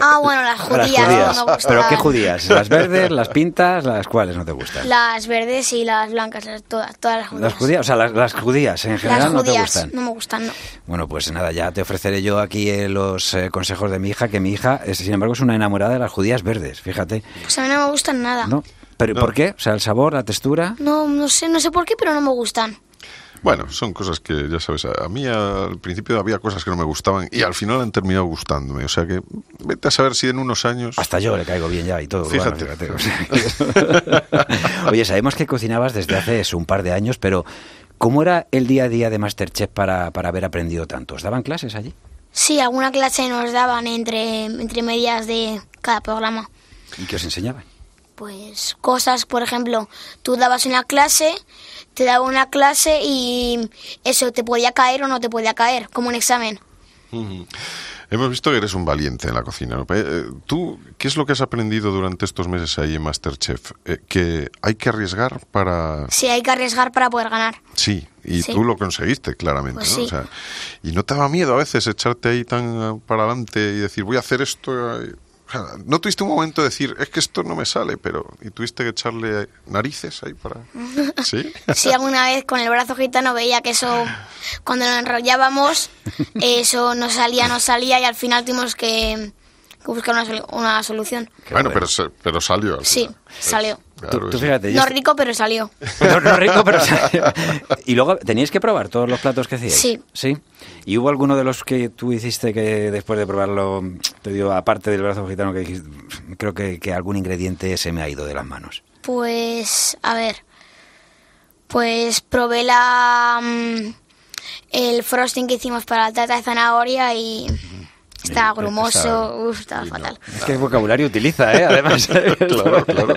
Ah, bueno, las judías, Las judías. no me. ¿Pero qué judías? ¿Las verdes, las pintas, las cuales no te gustan? Las verdes y las blancas, las- todas, todas las judías. Las judías, o sea, las, las judías en general Las no te judías gustan. no me gustan, no. Bueno, pues nada, ya te ofreceré yo aquí eh, los eh, consejos de mi hija, que mi hija, es, sin embargo, es una enamorada de las judías verdes, fíjate. Pues a mí no me gustan nada. ¿No? ¿Pero por qué? O sea, el sabor, la textura. No, no sé, no sé por qué, pero no me gustan. Bueno, son cosas que, ya sabes, a a mí al principio había cosas que no me gustaban y al final han terminado gustándome. O sea que vete a saber si en unos años... Hasta yo le caigo bien ya y todo. Fíjate. Urbano, fíjate. Oye, sabemos que cocinabas desde hace un par de años, pero ¿cómo era el día a día de Masterchef para, para haber aprendido tanto? ¿Os daban clases allí? Sí, alguna clase nos daban entre, entre medias de cada programa. ¿Y qué os enseñaban? Pues cosas, por ejemplo, tú dabas una clase, te daba una clase y eso te podía caer o no te podía caer, como un examen. Hemos visto que eres un valiente en la cocina. ¿no? Eh, ¿Tú qué es lo que has aprendido durante estos meses ahí en Masterchef? Eh, que hay que arriesgar para... Sí, hay que arriesgar para poder ganar. Sí, y Sí. tú lo conseguiste claramente, Pues ¿no? sí. O sea, y no te daba miedo a veces echarte ahí tan eh, para adelante y decir, voy a hacer esto. No tuviste un momento de decir, es que esto no me sale, pero. Y tuviste que echarle narices ahí para. ¿Sí? Sí, alguna vez con el brazo gitano veía que eso, cuando lo enrollábamos, eso no salía, no salía y al final tuvimos que, que buscar una, una solución. bueno, pero, pero salió. al Sí, salió. Claro, Tú eso. fíjate, yo No rico, pero salió. No, no rico, pero... y luego teníais que probar todos los platos que hacíais. Sí. Sí. ¿Y hubo alguno de los que tú hiciste que después de probarlo, te dio, aparte del brazo gitano que dijiste, creo que, que algún ingrediente se me ha ido de las manos? Pues, a ver. Pues probé la. mm, el frosting que hicimos para la tarta de zanahoria y. Estaba grumoso, uf, estaba fatal. Es que vocabulario utiliza, ¿eh? Además. claro, claro.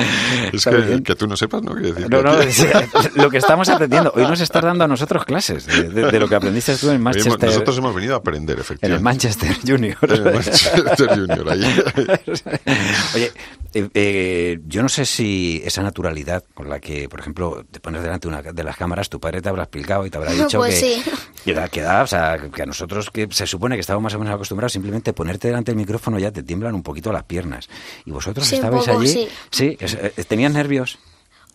Es que, que tú no sepas, ¿no? Quiere decir No, no, es- lo que estamos aprendiendo. Hoy nos estás dando a nosotros clases de, de- de lo que aprendiste tú en Manchester. Nosotros hemos venido a aprender, En efectivamente. el Manchester Junior. En el Manchester Junior, ahí. Oye, eh, eh, yo no sé si esa naturalidad con la que, por ejemplo, te pones delante de una de las cámaras, tu padre te habrá explicado y te habrá dicho Pues que, sí. que da, que da, o sea, que a nosotros que se supone que estamos más o menos acostumbrados, simplemente ponerte delante del micrófono ya te tiemblan un poquito las piernas. Y vosotros Sí, un estabais poco, allí, sí. sí, es- eh, tenías nervios.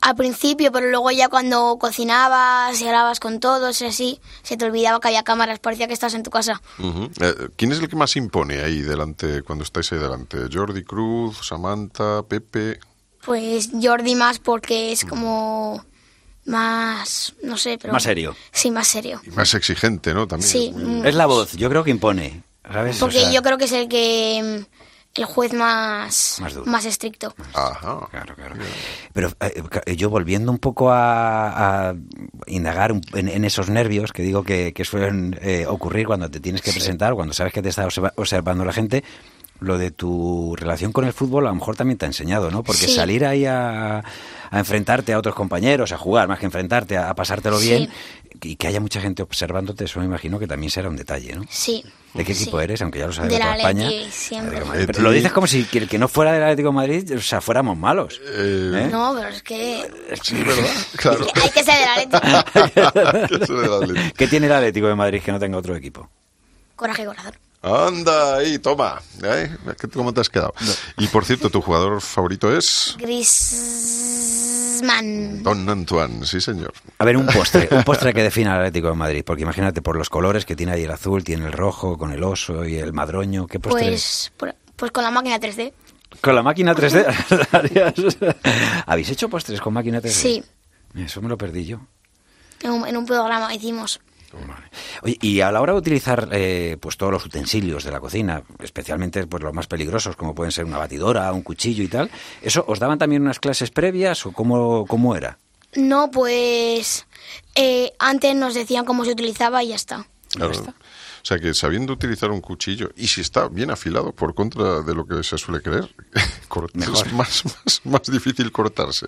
Al principio, pero luego ya cuando cocinabas y hablabas con todos y así, se te olvidaba que había cámaras, parecía que estás en tu casa. Ujú. Eh, ¿Quién es el que más impone ahí delante, cuando estáis ahí delante? ¿Jordi Cruz, Samantha, Pepe? Pues Jordi más porque es como más, no sé, pero... Más serio. Sí, más serio. Y más exigente, ¿no? También. Sí, mm, Es la voz, yo creo que impone. ¿Sabes? O porque sea, yo creo que es el que... mm, El juez más, Más duro. más estricto. Ajá. Claro, claro. Pero eh, ca- yo volviendo un poco a, a indagar un- en, en esos nervios que digo que, que suelen eh, ocurrir cuando te tienes que presentar, cuando sabes que te está observa- observando la gente, lo de tu relación con el fútbol a lo mejor también te ha enseñado, ¿no? Porque Sí. salir ahí a, a enfrentarte a otros compañeros, a jugar, más que enfrentarte, a, a pasártelo Sí. bien, y que haya mucha gente observándote, eso me imagino que también será un detalle, ¿no? Sí. ¿De qué Sí. equipo eres? Aunque ya lo sabes De la España. Siempre. Atlético de Madrid. Pero lo dices como si que el que no fuera del Atlético de Madrid, o sea, fuéramos malos. ¿eh? No, pero es que Sí, ¿verdad? Claro. hay que ser del Atlético. ¿Qué tiene el Atlético de Madrid que no tenga otro equipo? Coraje y corazón. Anda ahí, toma. ¿Eh? ¿Cómo te has quedado? Y por cierto, tu jugador favorito es Griezmann. Don Antoine, sí señor. A ver, un postre, un postre que defina al Atlético de Madrid, porque imagínate por los colores que tiene ahí el azul, tiene el rojo con el oso y el madroño, ¿qué postre es? Pues, pues con la máquina 3D. Con la máquina 3D. harías- ¿Habéis hecho postres con máquina 3D? Sí. Eso me lo perdí yo. En un, en un programa hicimos. Oye, y a la hora de utilizar eh, pues todos los utensilios de la cocina, especialmente pues los más peligrosos, como pueden ser una batidora, un cuchillo y tal, ¿eso os daban también unas clases previas o cómo, cómo era? No, pues eh, antes nos decían cómo se utilizaba y ya está. O sea que sabiendo utilizar un cuchillo, y si está bien afilado por contra de lo que se suele creer, es más, más, más difícil cortarse.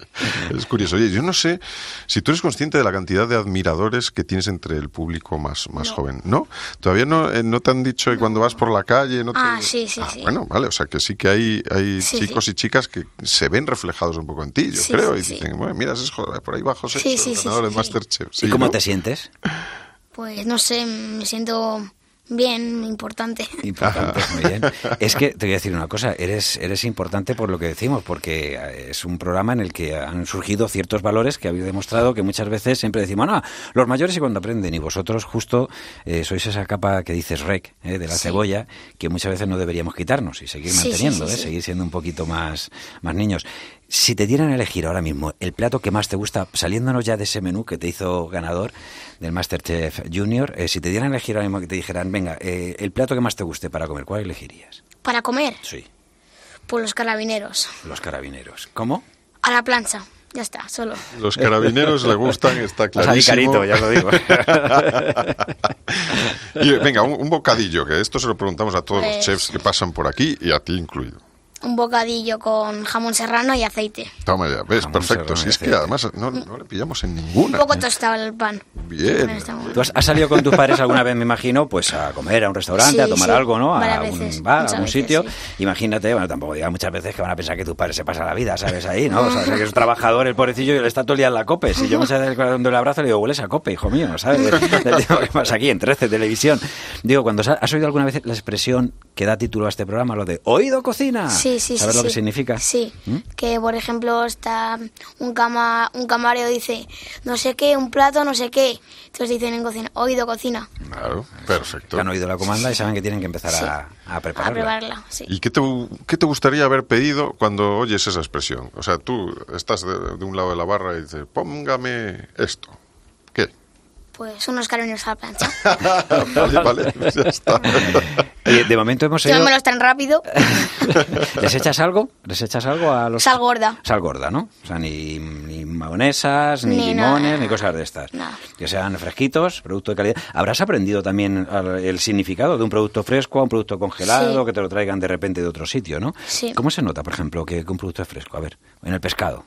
Es curioso. Oye, yo no sé si tú eres consciente de la cantidad de admiradores que tienes entre el público más, más joven, ¿no? Todavía no, eh, no te han dicho y cuando vas por la calle... No te- Ah, sí, sí, sí. Bueno, vale, o sea que sí que hay, hay Sí, chicos sí. y chicas que se ven reflejados un poco en ti, yo Sí, creo, sí, y sí. dicen, bueno, mira, es por ahí va José, Sí, el ganador sí. Masterchef. ¿Y cómo ¿no? te sientes? Pues no sé, me siento bien, importante. Importante, muy bien. Es que te voy a decir una cosa, eres, eres importante por lo que decimos, porque eh, es un programa en el que han surgido ciertos valores que habéis demostrado que muchas veces siempre decimos, no, los mayores y cuando aprenden, y vosotros justo eh, sois esa capa que dices rec, eh, de la Sí. cebolla, que muchas veces no deberíamos quitarnos y seguir sí, manteniendo, sí, eh, seguir siendo un poquito más, más niños. Si te dieran a elegir ahora mismo el plato que más te gusta, saliéndonos ya de ese menú que te hizo ganador del Masterchef Junior, eh, si te dieran a elegir ahora mismo que te dijeran, venga, eh, el plato que más te guste para comer, ¿cuál elegirías? Para comer, Sí, pues los carabineros. los carabineros. ¿Cómo? A la plancha. Ya está, solo. Los carabineros le gustan, está Vas ahí clarísimo. carito, ya lo digo. y venga, un, un bocadillo, que esto se lo preguntamos a todos los Pues- chefs que pasan por aquí y a ti incluido. Un bocadillo con jamón serrano y aceite. Toma ya, ves, Jamón perfecto. Si es que además no, no le pillamos en Un ninguna. poco tostado el pan. Bien. Tú has, has salido con tus padres alguna vez, me imagino, pues a comer a un restaurante, Sí, a tomar sí, algo, ¿no? A varias un veces, bar, a un veces, sitio. sí. Imagínate, bueno, tampoco diga muchas veces que van a pensar que tus padres se pasa la vida, ¿sabes? Ahí, ¿no? O sea, que es un trabajador, el pobrecillo, y le está todo el día en la cope. Si yo muchas veces cuando le abrazo le digo, hueles a cope, hijo mío, ¿sabes? Que pasa aquí en 13 Televisión. Digo, cuando sa- has oído alguna vez la expresión que da título a este programa, lo de oído cocina. Sí, sí, sí. ¿Sabes lo que sí. significa? Sí. ¿Mm? Que, por ejemplo, está un, cama, un camarero dice, no sé qué, un plato, no sé qué. Entonces dicen en cocina, oído cocina. Claro, perfecto. Que han oído la comanda y saben que tienen que empezar Sí. a, a A prepararla. prepararla, sí. ¿Y qué te, qué te gustaría haber pedido cuando oyes esa expresión? O sea, tú estás de, de un lado de la barra y dices, póngame esto. Pues unos carabineros a la plancha. vale, vale, pues ya está. De momento hemos los tan rápido, ¿Les echas algo? ¿Les echas algo a los...? sal gorda. Sal gorda, ¿no? O sea, ni, ni mayonesas, ni, Ni limones, nada. ni cosas de estas. Nada. Que sean fresquitos, producto de calidad. ¿Habrás aprendido también el significado de un producto fresco a un producto congelado, Sí. que te lo traigan de repente de otro sitio, ¿no? Sí. ¿Cómo se nota, por ejemplo, que, que un producto es fresco? A ver, en el pescado.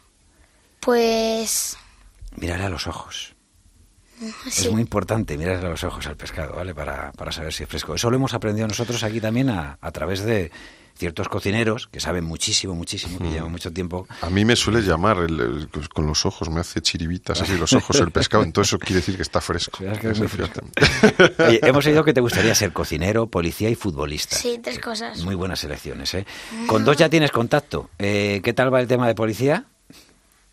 Pues Mírale a los ojos. Sí. Es muy importante mirarle a los ojos al pescado, ¿vale? Para, para saber si es fresco. Eso lo hemos aprendido nosotros aquí también a, a través de ciertos cocineros que saben muchísimo, muchísimo, Mm. que llevan mucho tiempo A mí me suele llamar el- el- con los ojos, me hace chiribitas así los ojos el pescado, entonces eso quiere decir que está fresco. Verás que es muy Fíjate. Oye, hemos oído que te gustaría ser cocinero, policía y futbolista. Sí, tres cosas. Muy buenas elecciones, ¿eh? Con dos ya tienes contacto. Eh, ¿Qué tal va el tema de policía?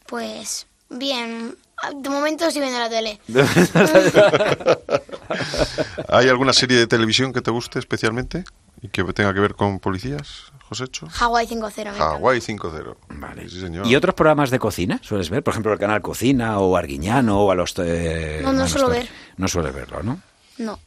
Pues Bien, de momento estoy viendo la tele. ¿Hay alguna serie de televisión que te guste especialmente y que tenga que ver con policías, Josécho? Hawái 5-0. me encanta. Hawái 5-0. Vale. Sí, señor. ¿Y otros programas de cocina sueles ver? Por ejemplo, el canal Cocina o Arguiñano o a los... eh, No, no suelo ver. No suele verlo, ¿no? No.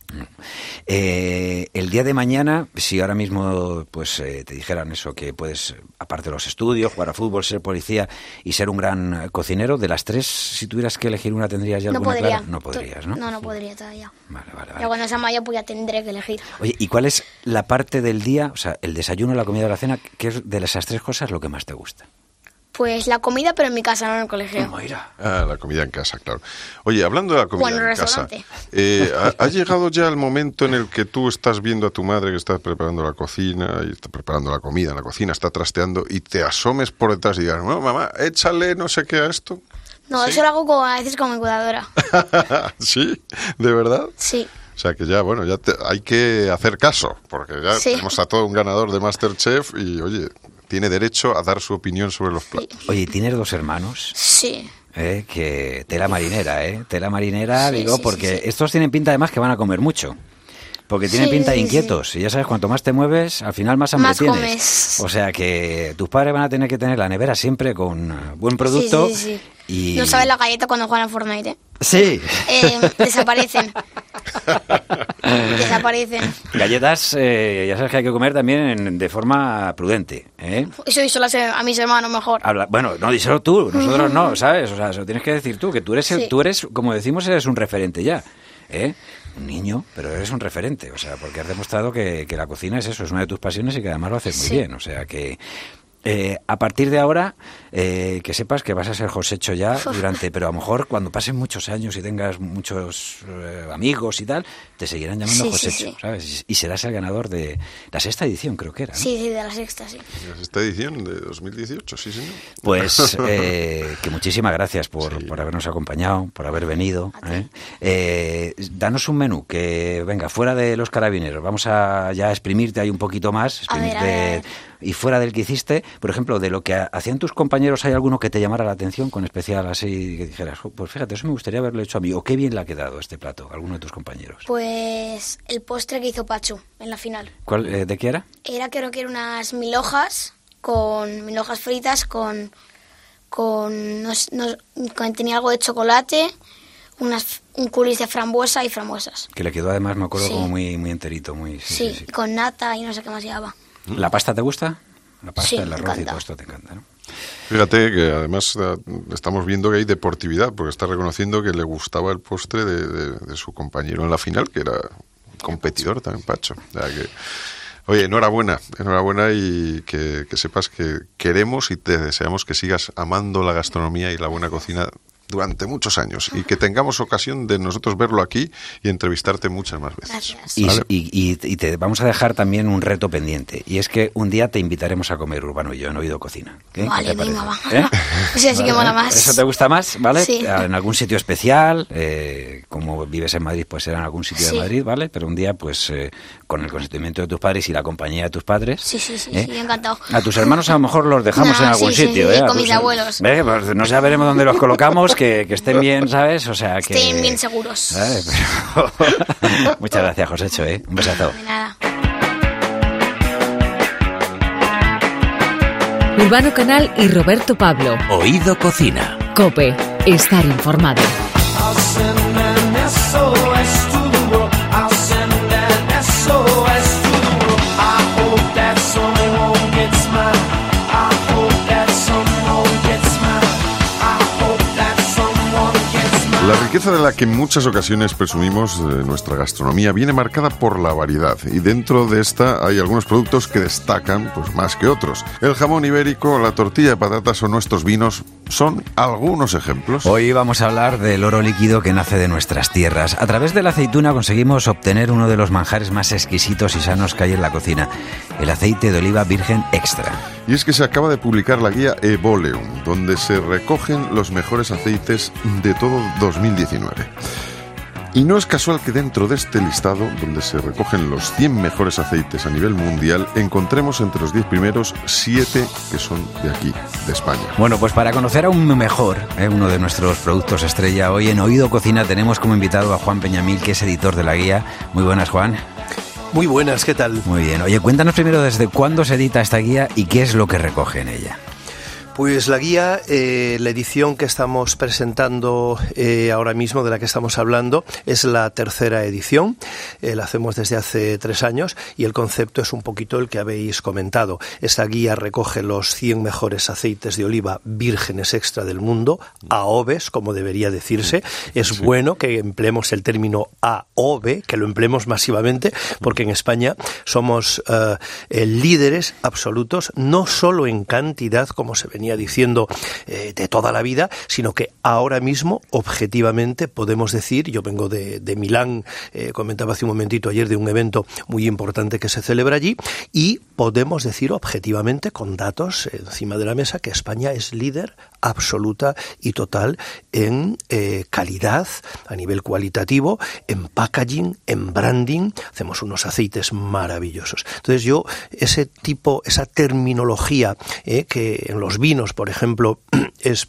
Eh, el día de mañana, si ahora mismo pues eh, te dijeran eso, que puedes, aparte de los estudios, jugar a fútbol, ser policía y ser un gran cocinero, de las tres, si tuvieras que elegir una, ¿tendrías ya No alguna podría. clara? No podrías, ¿no? No, no podría todavía. Vale, vale, vale. Pero cuando sea mayor, pues ya tendré que elegir. Oye, ¿y cuál es la parte del día, o sea, el desayuno, la comida, la cena, qué es de esas tres cosas lo que más te gusta? Pues la comida, pero en mi casa, no en el colegio. Ah, la comida en casa, claro. Oye, hablando de la comida Bueno, en casa, restaurante. eh, ¿ha, ha llegado ya el momento en el que tú estás viendo a tu madre que está preparando la cocina y está preparando la comida en la cocina, está trasteando y te asomes por detrás y digas, no, mamá, échale no sé qué a esto? No, eso lo hago como, a veces con mi cuidadora. ¿Sí? ¿De verdad? Sí. O sea que ya, bueno, ya te- hay que hacer caso, porque ya Sí. tenemos a todo un ganador de Masterchef y, oye, tiene derecho a dar su opinión sobre los platos. Oye, ¿tienes dos hermanos? Sí. Eh, que tela marinera, ¿eh? Tela marinera, Sí, digo, sí, porque sí, sí. estos tienen pinta además que van a comer mucho. Porque tienen Sí, pinta de sí, inquietos. Y ya sabes, cuanto más te mueves, al final más hambre Más tienes. comes. O sea que tus padres van a tener que tener la nevera siempre con eh, buen producto. Sí, sí, sí. Y... No sabes la galleta cuando juegan a Fortnite. ¿eh? Sí. Eh, desaparecen. desaparecen. Galletas, eh, ya sabes que hay que comer también en- de forma prudente. ¿eh? Eso hizo a mis hermanos mejor. Habla- bueno, no, díselo tú, nosotros no, ¿sabes? O sea, se lo tienes que decir tú, que tú eres, el- Sí. tú eres, como decimos, eres un referente ya. ¿eh? Un niño, pero eres un referente, o sea, porque has demostrado que, que la cocina es eso, es una de tus pasiones y que además lo haces muy Sí. bien, o sea que... eh, a partir de ahora, eh, que sepas que vas a ser Josecho ya durante, pero a lo mejor cuando pasen muchos años y tengas muchos eh, amigos y tal, te seguirán llamando Sí, sí, Josecho, sí. ¿sabes? Y serás el ganador de la sexta edición, creo que era. ¿no? Sí, sí, de la sexta, sí. Esta edición de 2018, sí, señor. Pues eh, que muchísimas gracias por, por habernos acompañado, por haber venido. ¿eh? Eh, danos un menú que venga fuera de los carabineros. Vamos a ya exprimirte ahí un poquito más, A ver, exprimirte a ver, a ver. Y fuera del que hiciste. Por ejemplo, de lo que ha- hacían tus compañeros, ¿hay alguno que te llamara la atención con especial así que dijeras, "Jo, pues fíjate, eso me gustaría haberlo hecho a mí o qué bien le ha quedado este plato, a alguno de tus compañeros? Pues el postre que hizo Pachu en la final. ¿Cuál, eh, ¿De qué era? Era creo que eran unas mil hojas con mil hojas fritas con con, no s- no- con- tenía algo de chocolate, unas un culis de frambuesa y frambuesas. Que le quedó además, me acuerdo, Sí. como muy, muy enterito, muy... sí, sí. con nata y no sé qué más llevaba. ¿La pasta te gusta? La pasta, Sí, el arroz y todo esto te encanta, ¿no? Fíjate que además eh, estamos viendo que hay deportividad, porque está reconociendo que le gustaba el postre de, de- de su compañero en la final, que era competidor también, Pacho. O sea que, oye, enhorabuena, enhorabuena y que, que sepas que queremos y te deseamos que sigas amando la gastronomía y la buena cocina durante muchos años y que tengamos ocasión de nosotros verlo aquí y entrevistarte muchas más veces. Gracias. Y, ¿Vale? y- y- y te vamos a dejar también un reto pendiente. Y es que un día te invitaremos a comer Urbano y yo en Oído Cocina. ¿Qué? Vale, ¿Qué te venga, va. Sí, así que mola más. ¿Eso te gusta más? ¿Vale? Sí. En algún sitio especial, eh, como vives en Madrid, pues será en algún sitio Sí. de Madrid, ¿vale? Pero un día, pues eh, con el consentimiento de tus padres y la compañía de tus padres. Sí, sí, sí, ¿eh? sí, encantado. A tus hermanos a lo mejor los dejamos No, en algún sí, sitio, sí, ¿eh? Con tus- mis abuelos. ¿Ve? Pues no sabemos dónde los colocamos, que, que estén bien, ¿sabes? O sea, que... Estén bien seguros. ¿sabes? Pero- Muchas gracias, Josécho, ¿eh? Un besazo. De nada. Urbano Canal y Roberto Pablo. Oído Cocina. Cope, estar informado. Love riqueza de la que en muchas ocasiones presumimos de nuestra gastronomía viene marcada por la variedad y dentro de esta hay algunos productos que destacan pues más que otros. El jamón ibérico, la tortilla de patatas o nuestros vinos son algunos ejemplos. Hoy vamos a hablar del oro líquido que nace de nuestras tierras. A través de la aceituna conseguimos obtener uno de los manjares más exquisitos y sanos que hay en la cocina, el aceite de oliva virgen extra. Y es que se acaba de publicar la guía Evoleum, donde se recogen los mejores aceites de todo 2019. Y no es casual que dentro de este listado, donde se recogen los 100 mejores aceites a nivel mundial, encontremos entre los 10 primeros 7 que son de aquí, de España. Bueno, pues para conocer aún mejor eh, uno de nuestros productos estrella, hoy en Oído Cocina tenemos como invitado a Juan Peñamil, que es editor de la guía. Muy buenas, Juan. Muy buenas, ¿qué tal? Muy bien. Oye, cuéntanos primero desde cuándo se edita esta guía y qué es lo que recoge en ella. Pues la guía, eh, la edición que estamos presentando eh, ahora mismo, de la que estamos hablando, es la tercera edición. Eh, la hacemos desde hace tres años y el concepto es un poquito el que habéis comentado. Esta guía recoge los 100 mejores aceites de oliva vírgenes extra del mundo, AOVES, como debería decirse. Es bueno que empleemos el término AOVE, que lo empleemos masivamente, porque en España somos líderes absolutos, no solo en cantidad, como se venía diciendo eh, de toda la vida, sino que ahora mismo, objetivamente, podemos decir, yo vengo de, de Milán, eh, comentaba hace un momentito ayer de un evento muy importante que se celebra allí, y podemos decir objetivamente, con datos encima de la mesa, que España es líder absoluta y total en eh, calidad a nivel cualitativo, en packaging, en branding, hacemos unos aceites maravillosos. Entonces yo, ese tipo, esa terminología eh, que en los vinos, por ejemplo, es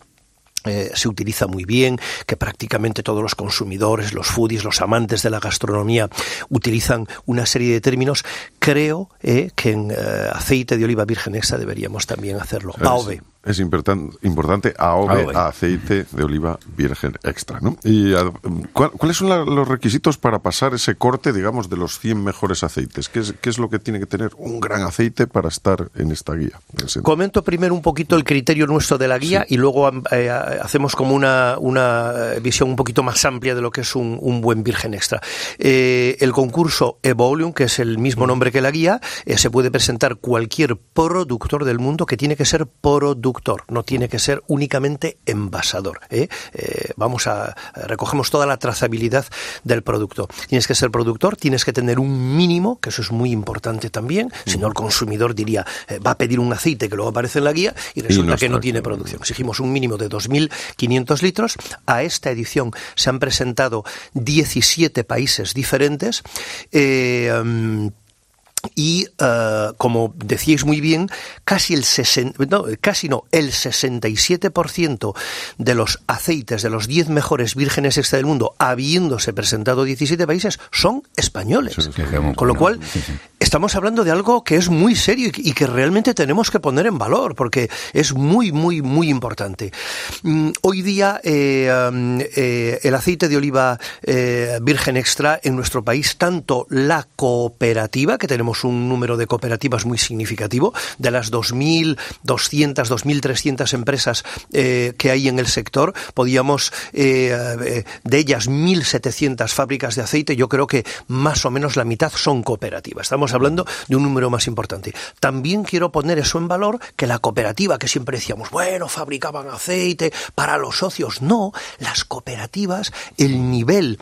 eh, se utiliza muy bien, que prácticamente todos los consumidores, los foodies, los amantes de la gastronomía utilizan una serie de términos. Creo eh, que en eh, aceite de oliva virgen extra deberíamos también hacerlo. Es, AOVE. Es importan- importante AOVE, AOVE. a aceite de oliva virgen extra, ¿no? Y a- ¿cuál- ¿cuáles son la- los requisitos para pasar ese corte, digamos, de los 100 mejores aceites? ¿Qué es, qué es lo que tiene que tener un gran aceite para estar en esta guía? Comento primero un poquito el criterio nuestro de la guía y luego eh, hacemos como una, una eh, visión un poquito más amplia de lo que es un, un buen virgen extra. Eh, el concurso Evolium, que es el mismo nombre que la guía, eh, se puede presentar cualquier productor del mundo que tiene que ser productor, no tiene que ser únicamente envasador. ¿eh? Eh, vamos a recogemos toda la trazabilidad del producto. Tienes que ser productor, tienes que tener un mínimo, que eso es muy importante también, si no el consumidor diría, eh, va a pedir un aceite que luego aparece en la guía y resulta no que no tiene producción. Exigimos un mínimo de 2.500 litros. A esta edición se han presentado 17 países diferentes. Mm, y eh, como decíais muy bien, casi el 60, no, casi no, el 67% de los aceites de los 10 mejores vírgenes extra del mundo, habiéndose presentado 17 países, son españoles. Con lo cual, estamos hablando de algo que es muy serio y que- realmente tenemos que poner en valor, porque es muy, muy, muy importante. Mm, Hoy día, eh, eh, el aceite de oliva eh, virgen extra en nuestro país, tanto la cooperativa, que tenemos un número de cooperativas muy significativo, de las 2.200, 2.300 empresas eh, que hay en el sector, podíamos, eh, eh, de ellas 1.700 fábricas de aceite, yo creo que más o menos la mitad son cooperativas. Estamos hablando de un número más importante. También quiero poner eso en valor, que la cooperativa, que siempre decíamos, bueno, fabricaban aceite para los socios. No, las cooperativas, el nivel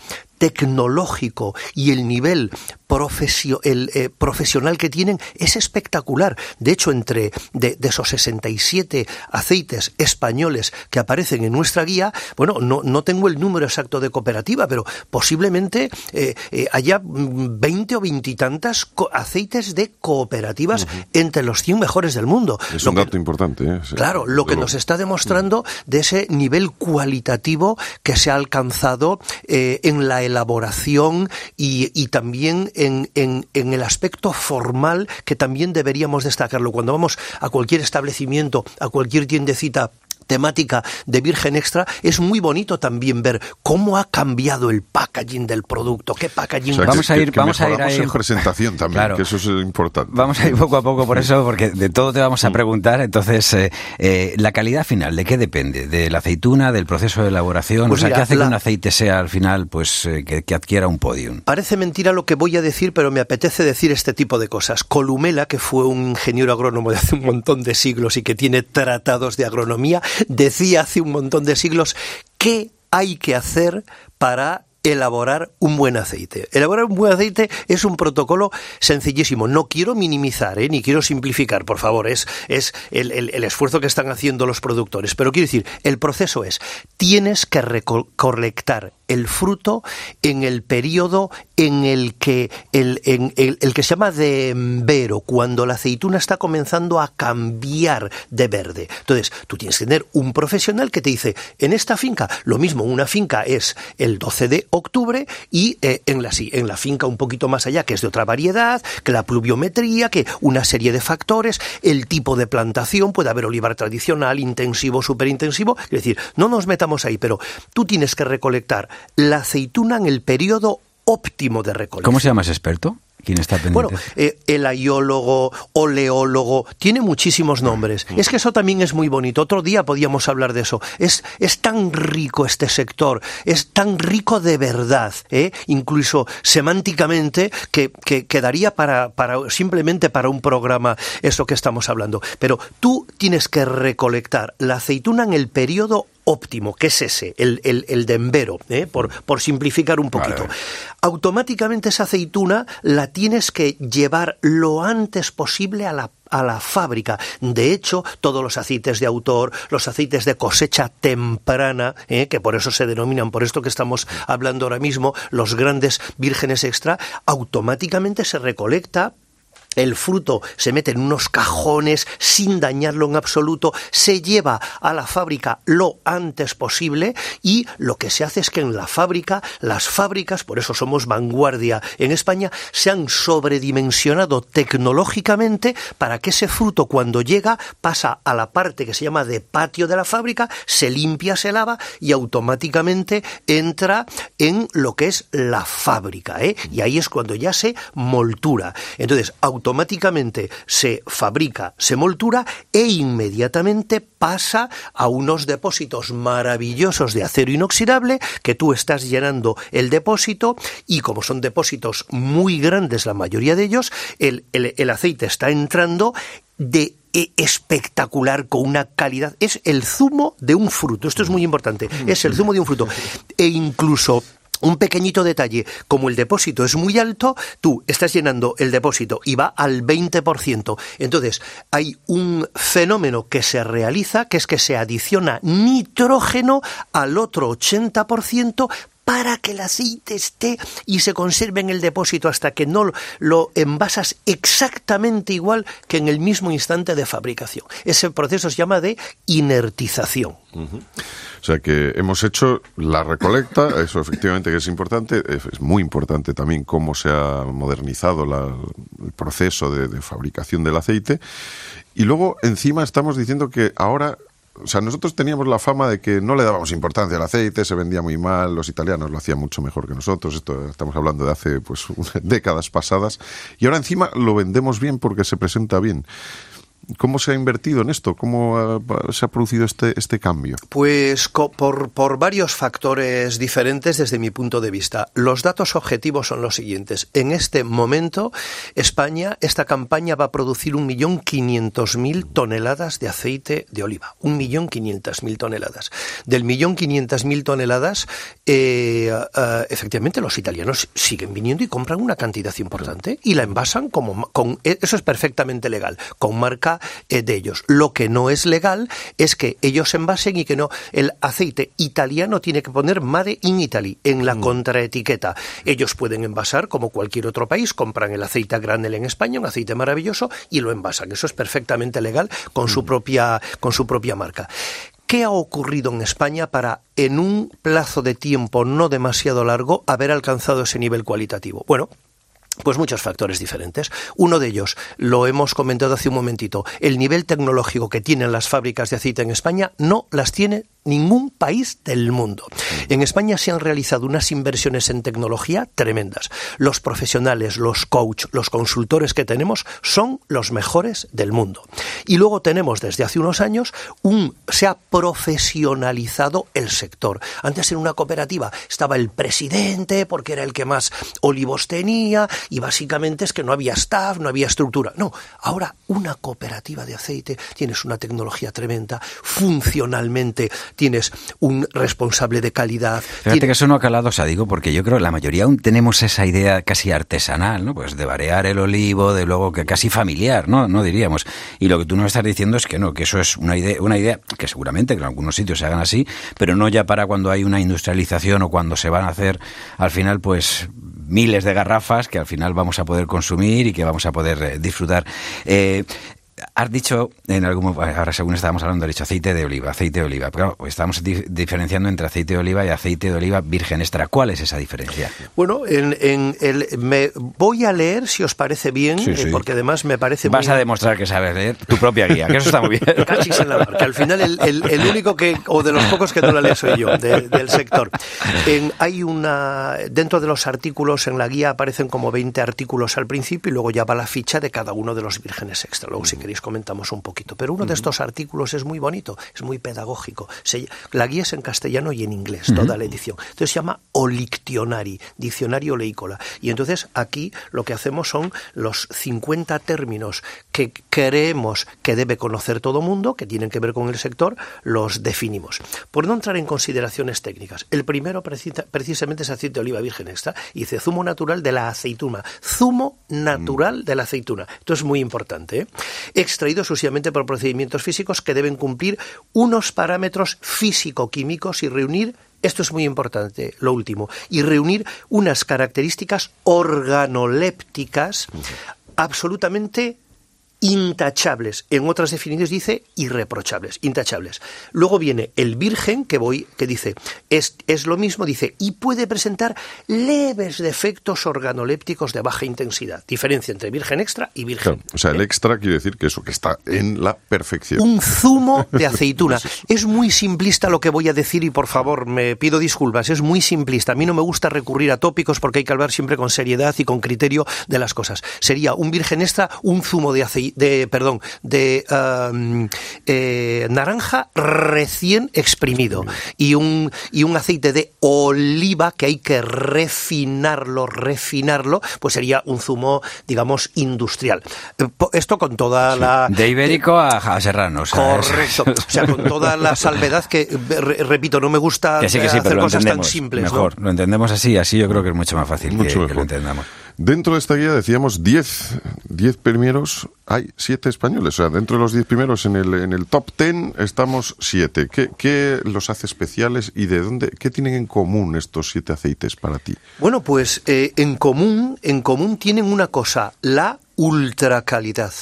tecnológico y el nivel profesio- el, eh, profesional que tienen es espectacular. De hecho, entre de, de esos 67 aceites españoles que aparecen en nuestra guía, bueno, no, no tengo el número exacto de cooperativa, pero posiblemente eh, eh, haya mm, 20 o 20 y tantas co- aceites de cooperativas entre los 100 mejores del mundo. Es Lo un que- dato importante. ¿eh? Sí, Claro, lo que nos está demostrando de ese nivel cualitativo que se ha alcanzado eh, en la elaboración y, y también en, en- en el aspecto formal que también deberíamos destacarlo. Cuando vamos a cualquier establecimiento, a cualquier tiendecita temática de Virgen Extra, es muy bonito también ver cómo ha cambiado el packaging del producto, qué packaging O sea, Vamos que- a ir- que vamos a ir ahí. en presentación también, Claro. que eso es importante. Vamos a ir poco a poco por eso, porque de todo te vamos a preguntar. Entonces, eh, eh, la calidad final, ¿de qué depende? ¿De la aceituna, del proceso de elaboración? Pues o sea, mira, ¿qué hace la- que un aceite sea al final, pues, eh, que, que adquiera un podium? Parece mentira lo que voy a decir, pero me apetece decir este tipo de cosas. Columela, que fue un ingeniero agrónomo de hace un montón de siglos y que tiene tratados de agronomía, decía hace un montón de siglos qué hay que hacer para elaborar un buen aceite. Elaborar un buen aceite es un protocolo sencillísimo. No quiero minimizar, ¿eh? ni quiero simplificar, por favor. Es, es el, el- el esfuerzo que están haciendo los productores. Pero quiero decir, el proceso es, tienes que recolectar el fruto en el periodo en el que el, en el, el que se llama de embero, cuando la aceituna está comenzando a cambiar de verde. Entonces, tú tienes que tener un profesional que te dice, en esta finca, lo mismo, una finca es el 12 de octubre y eh, en, la, en la finca un poquito más allá, que es de otra variedad, que la pluviometría, que una serie de factores, el tipo de plantación, puede haber olivar tradicional, intensivo, superintensivo, es decir, no nos metamos ahí, pero tú tienes que recolectar la aceituna en el periodo óptimo de recolección. ¿Cómo se llama ese experto? ¿Quién está pendiente? Bueno, eh, el aiólogo, oleólogo, tiene muchísimos nombres. Es que eso también es muy bonito. Otro día podíamos hablar de eso. Es, es tan rico este sector, es tan rico de verdad, ¿eh? incluso semánticamente, que, que quedaría para, para, simplemente para un programa eso que estamos hablando. Pero tú tienes que recolectar la aceituna en el periodo óptimo, que es ese, el, el, el de ¿eh? por, por simplificar un poquito. Vale. Automáticamente esa aceituna la tienes que llevar lo antes posible a la a la fábrica. De hecho, todos los aceites de autor, los aceites de cosecha temprana, ¿eh? que por eso se denominan, por esto que estamos hablando ahora mismo, los grandes vírgenes extra, automáticamente se recolecta el fruto se mete en unos cajones sin dañarlo en absoluto, se lleva a la fábrica lo antes posible y lo que se hace es que en la fábrica, las fábricas, por eso somos vanguardia en España, se han sobredimensionado tecnológicamente para que ese fruto cuando llega pasa a la parte que se llama de patio de la fábrica, se limpia, se lava y automáticamente entra en lo que es la fábrica. ¿eh? Y ahí es cuando ya se moltura. Entonces, automáticamente se fabrica, se moltura e inmediatamente pasa a unos depósitos maravillosos de acero inoxidable que tú estás llenando el depósito y como son depósitos muy grandes la mayoría de ellos, el, el, el aceite está entrando de e- espectacular con una calidad. Es el zumo de un fruto esto es muy importante es el zumo de un fruto. E incluso un pequeñito detalle, como el depósito es muy alto, tú estás llenando el depósito y va al 20%. Entonces, hay un fenómeno que se realiza, que es que se adiciona nitrógeno al otro 80% para que el aceite esté y se conserve en el depósito hasta que no lo envasas exactamente igual que en el mismo instante de fabricación. Ese proceso se llama de inertización. O sea que hemos hecho la recolecta, eso efectivamente que es importante, es muy importante también cómo se ha modernizado la- el proceso de, de fabricación del aceite. Y luego encima estamos diciendo que ahora, o sea, nosotros teníamos la fama de que no le dábamos importancia al aceite, se vendía muy mal, los italianos lo hacían mucho mejor que nosotros, esto estamos hablando de hace pues décadas pasadas, y ahora encima lo vendemos bien porque se presenta bien. ¿Cómo se ha invertido en esto? ¿Cómo se ha producido este, este cambio? Pues por, por varios factores diferentes desde mi punto de vista. Los datos objetivos son los siguientes. En este momento, España, esta campaña va a producir 1.500.000 toneladas de aceite de oliva. 1.500.000 toneladas. Del 1.500.000 toneladas, eh, eh, efectivamente los italianos siguen viniendo y compran una cantidad importante y la envasan como... Con, eso es perfectamente legal, con marca eh, de ellos. Lo que no es legal es que ellos envasen y que no. El aceite italiano tiene que poner Made in Italy en la contraetiqueta. Ellos pueden envasar como cualquier otro país, compran el aceite a granel en España, un aceite maravilloso, y lo envasan. Eso es perfectamente legal con su propia, con su propia marca. ¿Qué ha ocurrido en España para, en un plazo de tiempo no demasiado largo, haber alcanzado ese nivel cualitativo? Bueno, pues muchos factores diferentes. Uno de ellos, lo hemos comentado hace un momentito, el nivel tecnológico que tienen las fábricas de aceite en España no las tiene ningún país del mundo. En España se han realizado unas inversiones en tecnología tremendas. Los profesionales, los coach, los consultores que tenemos son los mejores del mundo. Y luego tenemos desde hace unos años un se ha profesionalizado el sector. Antes en una cooperativa estaba el presidente porque era el que más olivos tenía y básicamente es que no había staff, no había estructura. No, ahora una cooperativa de aceite tienes una tecnología tremenda, funcionalmente tienes un responsable de calidad. Fíjate tiene- que eso no ha calado, o sea, digo, porque yo creo que la mayoría aún tenemos esa idea casi artesanal, ¿no? Pues de varear el olivo, de luego que casi familiar, ¿no? No diríamos. Y lo que tú nos estás diciendo es que no, que eso es una idea, una idea que seguramente que en algunos sitios se hagan así, pero no ya para cuando hay una industrialización o cuando se van a hacer al final, pues miles de garrafas que al final vamos a poder consumir y que vamos a poder eh, disfrutar. Eh, Has dicho en algún ahora según estábamos hablando, has dicho aceite de oliva, aceite de oliva. Pero claro, estamos di- diferenciando entre aceite de oliva y aceite de oliva virgen extra. ¿Cuál es esa diferencia? Bueno, en, en el, me voy a leer, si os parece bien, Sí, eh, sí. porque además me parece Vas muy... a demostrar que sabes leer tu propia guía, que eso está muy bien. Cachis en la mar, que al final el, el- el único que, o de los pocos que no la leo soy yo, de- del sector. En- hay una, dentro de los artículos en la guía aparecen como 20 artículos al principio y luego ya va la ficha de cada uno de los vírgenes extra. Luego, si queréis, comentamos un poquito. Pero uno de estos artículos es muy bonito, es muy pedagógico. Se- la guía es en castellano y en inglés, toda la edición. Entonces se llama Olictionari, diccionario leícola. Y entonces aquí lo que hacemos son los 50 términos que creemos que debe conocer todo mundo, que tienen que ver con el sector, los definimos. Por no entrar en consideraciones técnicas, el primero precisa- precisamente es aceite de oliva virgen extra, y dice zumo natural de la aceituna. Zumo natural de la aceituna. Esto es muy importante. ¿eh? Extraído exclusivamente por procedimientos físicos que deben cumplir unos parámetros físico-químicos y reunir esto es muy importante, lo último, y reunir unas características organolépticas absolutamente intachables. En otras definiciones dice irreprochables, intachables. Luego viene el virgen, que voy, que dice, es, es lo mismo, dice, y puede presentar leves defectos organolépticos de baja intensidad. Diferencia entre virgen extra y virgen. Claro, o sea, el extra quiere decir que eso, que está en la perfección. Un zumo de aceituna. Es muy simplista lo que voy a decir y por favor me pido disculpas. Es muy simplista. A mí no me gusta recurrir a tópicos porque hay que hablar siempre con seriedad y con criterio de las cosas. Sería un virgen extra, un zumo de de perdón, de um, eh, naranja recién exprimido y un y un aceite de oliva que hay que refinarlo, refinarlo, pues sería un zumo, digamos, industrial. Eh, Esto con toda la De ibérico a, a serrano. o sea, es- Correcto. O sea, con toda la salvedad que, eh, re- repito, no me gusta Que sí, que sí, eh, hacer cosas tan simples. ¿no? Mejor, lo entendemos así, así yo creo que es mucho más fácil Mucho que, que lo entendamos. Dentro de esta guía decíamos 10 10 primeros, hay 7 españoles. O sea, dentro de los 10 primeros, en el, en el top 10 estamos 7. ¿Qué, ¿Qué los hace especiales y de dónde, qué tienen en común estos 7 aceites para ti? Bueno, pues eh, en común, en común tienen una cosa, la ultracalidad.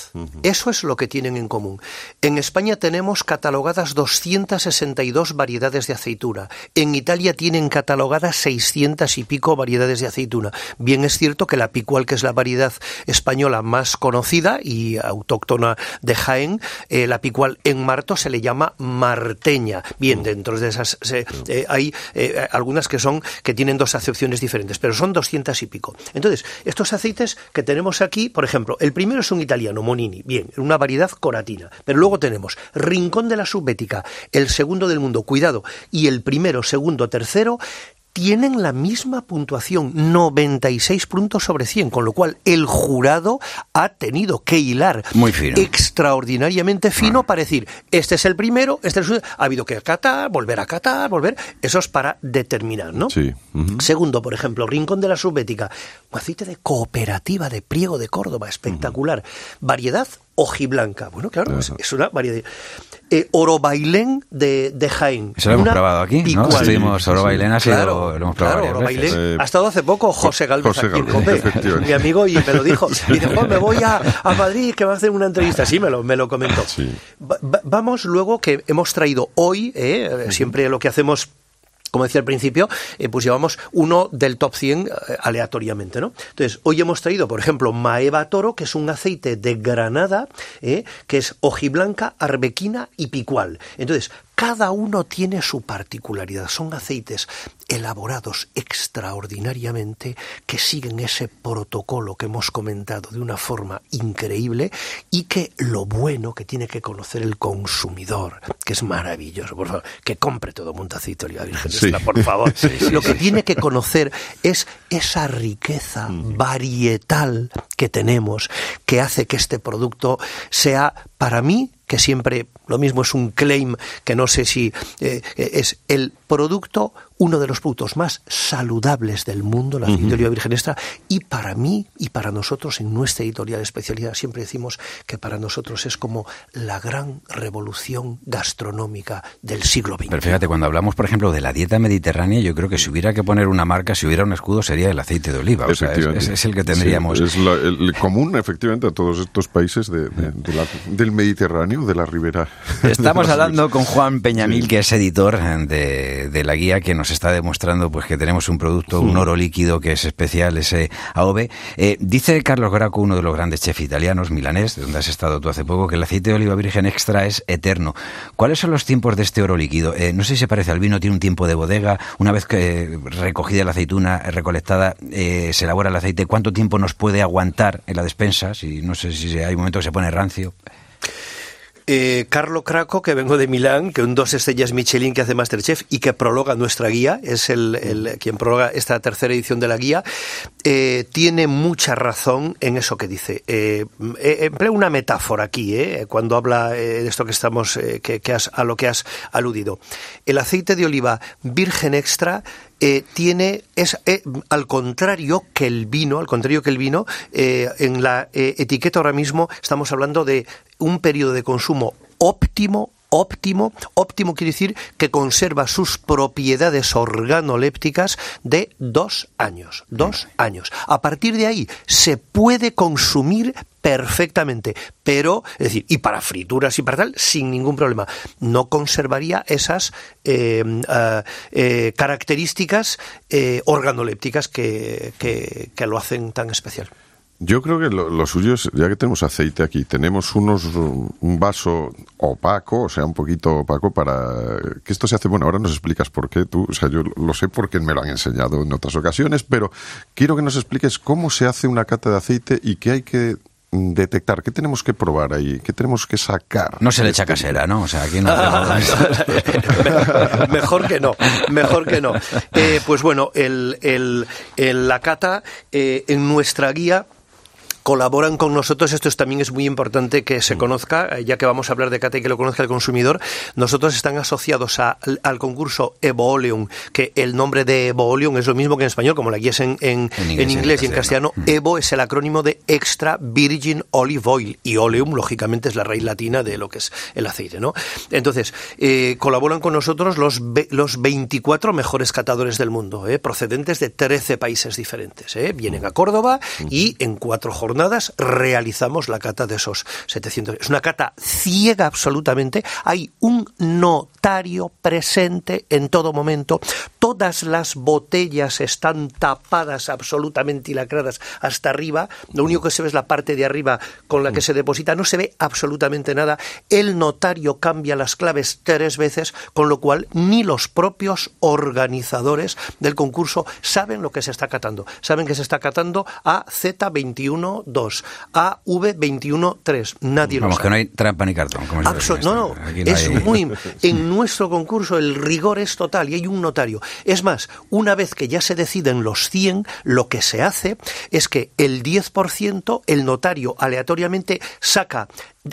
Eso es lo que tienen en común. En España tenemos catalogadas 262 variedades de aceituna. En Italia tienen catalogadas 600 y pico variedades de aceituna. Bien es cierto que la picual, que es la variedad española más conocida y autóctona de Jaén, eh, la picual en Marto se le llama marteña. Bien, dentro de esas se- eh, hay eh, algunas que son que tienen dos acepciones diferentes, pero son 200 y pico. Entonces, estos aceites que tenemos aquí, por ejemplo, el primero es un italiano, Monini, bien, una variedad coratina, pero luego tenemos Rincón de la Subbética, el segundo del mundo, cuidado, y el primero, segundo, tercero tienen la misma puntuación, 96 puntos sobre 100, con lo cual el jurado ha tenido que hilar Muy fino. extraordinariamente fino para decir, este es el primero, este es el segundo, ha habido que catar, volver a catar, volver, eso es para determinar, ¿no? Sí. Segundo, por ejemplo, Rincón de la Subbética, un aceite de cooperativa de Priego de Córdoba, espectacular. Variedad hojiblanca, bueno, claro, es, es una variedad. Eh, oro bailén de, de Jaén. Eso lo hemos probado aquí. Estuvimos, Oro Bailén ha sido, Claro, lo hemos probado claro, veces. Eh, ha estado hace poco José Galvez José aquí en Cope, mi amigo, y me lo dijo. Y dice, "Jo, me voy a, a Madrid que va a hacer una entrevista. Sí, me lo, me lo comentó. Va- va- vamos luego que hemos traído hoy, eh, siempre lo que hacemos como decía al principio, eh, pues llevamos uno del top 100 eh, aleatoriamente, ¿no? Entonces, hoy hemos traído, por ejemplo, Maeva Toro, que es un aceite de Granada, eh, que es hojiblanca, arbequina y picual. Entonces, cada uno tiene su particularidad. Son aceites elaborados extraordinariamente que siguen ese protocolo que hemos comentado de una forma increíble y que lo bueno que tiene que conocer el consumidor, que es maravilloso, por favor, que compre todo mundo aceite de oliva virgen Sí. extra, por favor. Sí, sí, lo que tiene que conocer es esa riqueza varietal que tenemos, que hace que este producto sea, para mí, que siempre lo mismo es un claim que no sé si eh, es el producto uno de los productos más saludables del mundo, la aceite de oliva virgen extra, y para mí y para nosotros en nuestra editorial de especialidad siempre decimos que para nosotros es como la gran revolución gastronómica del siglo XX. Pero fíjate, cuando hablamos, por ejemplo, de la dieta mediterránea, yo creo que si hubiera que poner una marca, si hubiera un escudo, sería el aceite de oliva. O sea, es, es- es el que tendríamos. Sí, es la- el común, efectivamente, a todos estos países de- de- de la- del Mediterráneo, de la ribera. Estamos hablando con Juan Peñamil, que es editor eh, de, de la guía, que nos está demostrando pues que tenemos un producto, un oro líquido que es especial, ese AOVE. Eh, dice Carlos Graco, uno de los grandes chefs italianos, milanés, donde has estado tú hace poco, que el aceite de oliva virgen extra es eterno. ¿Cuáles son los tiempos de este oro líquido? Eh, no sé si se parece al vino, tiene un tiempo de bodega. Una vez que recogida la aceituna, eh, recolectada, eh, se elabora el aceite. ¿Cuánto tiempo nos puede aguantar en la despensa? Si, no sé si hay un momento que se pone rancio. Eh, Carlo Craco, que vengo de Milán, que un dos estrellas Michelin que hace Masterchef y que prologa nuestra guía, es el, quien prologa esta tercera edición de la guía, eh, tiene mucha razón en eso que dice. Eh, eh, empleo una metáfora aquí, cuando habla de esto que estamos, a lo que has aludido. El aceite de oliva virgen extra eh, tiene es eh, al contrario que el vino, al contrario que el vino, eh, en la etiqueta ahora mismo estamos hablando de un periodo de consumo óptimo óptimo, óptimo quiere decir que conserva sus propiedades organolépticas de dos años, dos años. A partir de ahí se puede consumir perfectamente, pero, es decir, y para frituras y para tal, sin ningún problema. No conservaría esas eh, ah, eh, características eh, organolépticas que, que- lo hacen tan especial. Yo creo que lo, lo suyo es, ya que tenemos aceite aquí, tenemos unos un vaso opaco, o sea, un poquito opaco para que esto se hace. Bueno, ahora nos explicas por qué tú, o sea, yo lo sé porque me lo han enseñado en otras ocasiones, pero quiero que nos expliques cómo se hace una cata de aceite y qué hay que detectar, qué tenemos que probar ahí, qué tenemos que sacar. No se le echa casera, ¿no? O sea, aquí no mejor que no, mejor que no. Eh, pues bueno, el, el- el- la cata eh, en nuestra guía colaboran con nosotros, esto es, también es muy importante que se conozca, eh, ya que vamos a hablar de cata y que lo conozca el consumidor, nosotros están asociados a- al concurso Evoleum, que el nombre de Evoleum es lo mismo que en español, como la guía es en, en- En inglés en y en inglés y en castellano. castellano, Evo es el acrónimo de Extra Virgin Olive Oil y Oleum, lógicamente, es la raíz latina de lo que es el aceite, ¿no? Entonces, eh, colaboran con nosotros los, los 24 mejores catadores del mundo, ¿eh? procedentes de 13 países diferentes. ¿eh? Vienen a Córdoba y en cuatro jornadas realizamos la cata de esos 700. Es una cata ciega absolutamente. Hay un notario presente en todo momento. Todas las botellas están tapadas absolutamente y lacradas hasta arriba. Lo único que se ve es la parte de arriba con la que mm. se deposita. No se ve absolutamente nada. El notario cambia las claves tres veces, con lo cual ni los propios organizadores del concurso saben lo que se está catando. Saben que se está catando a Z21 2, AV213. Nadie lo sabe. que no hay trampa ni cartón. No, no, es muy... En nuestro concurso el rigor es total y hay un notario. Es más, una vez que ya se deciden los 100, lo que se hace es que el 10%, el notario aleatoriamente saca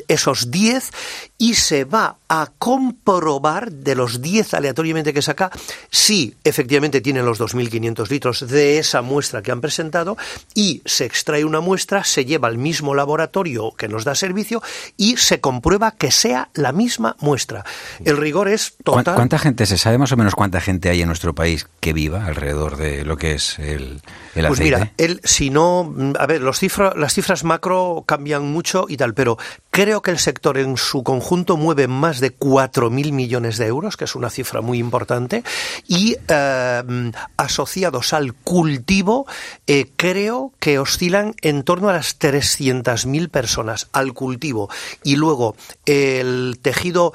esos 10 y se va a comprobar de los 10 aleatoriamente que saca si efectivamente tienen los 2.500 litros de esa muestra que han presentado y se extrae una muestra, se lleva al mismo laboratorio que nos da servicio y se comprueba que sea la misma muestra. El rigor es ¿Cuán- total. ¿Cuánta gente, se sabe más o menos cuánta gente hay en nuestro país que viva alrededor de lo que es el, el Pues aceite? mira, él, si no, mm, a ver, los cifra- las cifras macro cambian mucho y tal, pero creo que el sector en su conjunto mueve más de 4.000 millones de euros, que es una cifra muy importante, y eh, asociados al cultivo, eh, creo que oscilan en torno a las 300.000 personas al cultivo. Y luego el tejido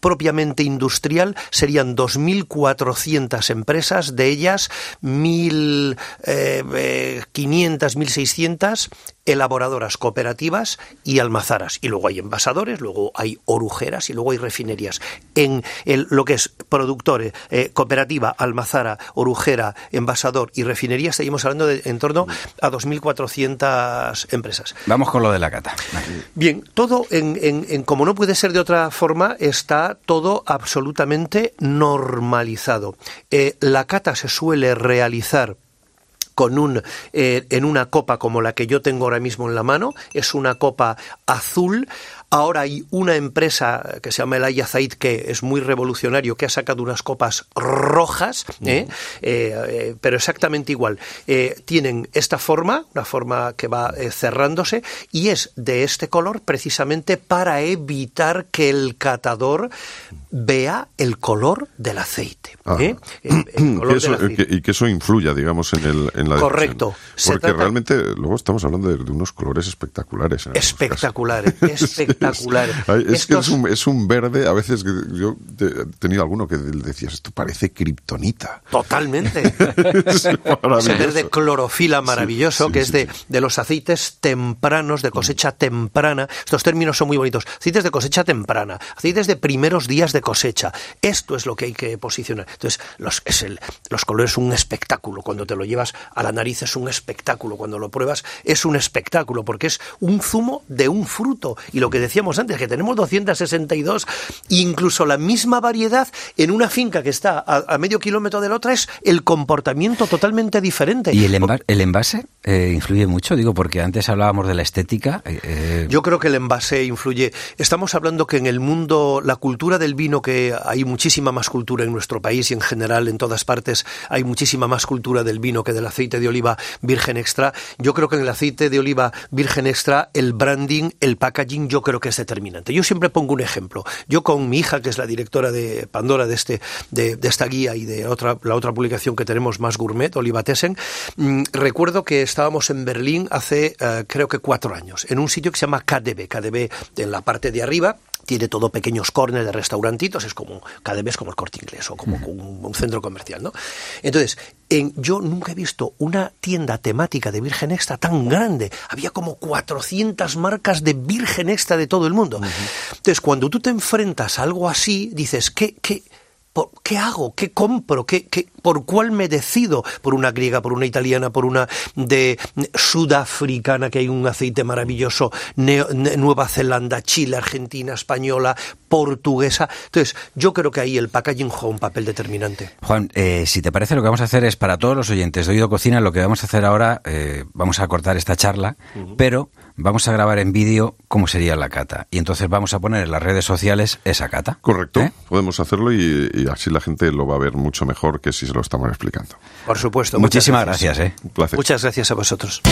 propiamente industrial serían 2.400 empresas, de ellas eh, 1.500, 1.600 elaboradoras cooperativas y almazaras. Y luego hay envasadores, luego hay orujeras y luego hay refinerías. En el- lo que es productor, eh, cooperativa, almazara, orujera, envasador y refinería, seguimos hablando de en torno a 2.400 empresas. Vamos con lo de la cata. Bien, todo en, en- en- como no puede ser de otra forma, está todo absolutamente normalizado. Eh, la cata se suele realizar con un eh, en una copa como la que yo tengo ahora mismo en la mano es una copa azul ahora hay una empresa que se llama el Ayazaid que es muy revolucionario que ha sacado unas copas rojas ¿eh? Eh, eh, pero exactamente igual tienen esta forma una forma que va cerrándose y es de este color precisamente para evitar que el catador vea el color del aceite Ah. ¿eh? El- el color Que eso- del aceite. que- y que eso influya, digamos, en, el, en la Correcto. Porque trata- realmente luego estamos hablando de, de unos colores espectaculares. Espectaculares, espectaculares. Es que Estos- es un, es un verde, a veces que yo he tenido alguno que decías, esto parece kriptonita. Totalmente. Es Ese verde clorofila maravilloso sí, que es sí, de, de los aceites tempranos, de cosecha temprana. Estos términos son muy bonitos. Aceites de cosecha temprana, aceites de primeros días de cosecha. Esto es lo que hay que posicionar. Entonces, los, es el, los colores son un espectáculo. Cuando te lo llevas a la nariz es un espectáculo. Cuando lo pruebas es un espectáculo porque es un zumo de un fruto. Y lo que decíamos antes, que tenemos 262, incluso la misma variedad en una finca que está a, a medio kilómetro de la otra es el comportamiento totalmente diferente. ¿Y el, enva- el envase eh, influye mucho? Digo, porque antes hablábamos de la estética. eh, eh, Yo creo que el envase influye. Estamos hablando que en el mundo, la cultura del vino, que hay muchísima más cultura en nuestro país y en general en todas partes hay muchísima más cultura del vino que del aceite de oliva virgen extra. Yo creo que en el aceite de oliva virgen extra el branding, el packaging, yo creo que es determinante. Yo siempre pongo un ejemplo. Yo con mi hija, que es la directora de Pandora de este, de, de esta guía y de otra, la otra publicación que tenemos más gourmet, Oliva Tessen, mm, recuerdo que estábamos en Berlín hace eh, creo que cuatro años, en un sitio que se llama KDB, KDB en la parte de arriba, tiene todo pequeños corners de restaurantitos, es como KDB es como el corte inglés o como un, un centro comercial, ¿no? Entonces, en- yo nunca he visto una tienda temática de Virgen Extra tan grande. Había como 400 marcas de Virgen Extra de todo el mundo. Entonces, cuando tú te enfrentas a algo así, dices, ¿qué, qué, por- ¿qué hago? ¿Qué compro? ¿Qué, qué, ¿Por cuál me decido? ¿Por una griega, por una italiana, por una de sudafricana, que hay un aceite maravilloso, Neo- Ne- Nueva Zelanda, Chile, Argentina, española, portuguesa? Entonces, yo creo que ahí el packaging juega un papel determinante. Juan, eh, si te parece, lo que vamos a hacer es para todos los oyentes de Oído Cocina, lo que vamos a hacer ahora, eh, vamos a cortar esta charla, pero vamos a grabar en vídeo cómo sería la cata. Y entonces vamos a poner en las redes sociales esa cata. Correcto, ¿Eh? podemos hacerlo y, y así la gente lo va a ver mucho mejor que si se lo estamos explicando. Por supuesto. Muchísimas muchas gracias, ¿eh? Un placer. Muchas gracias a vosotros.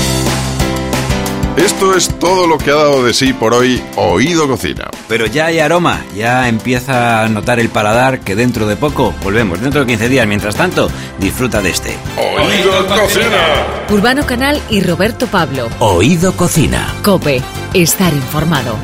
Esto es todo lo que ha dado de sí por hoy Oído Cocina. Pero ya hay aroma, ya empieza a notar el paladar que dentro de poco volvemos, dentro de 15 días. Mientras tanto, disfruta de este. Oído Cocina. Urbano Canal y Roberto Pablo. Oído Cocina. Cope. Estar informado.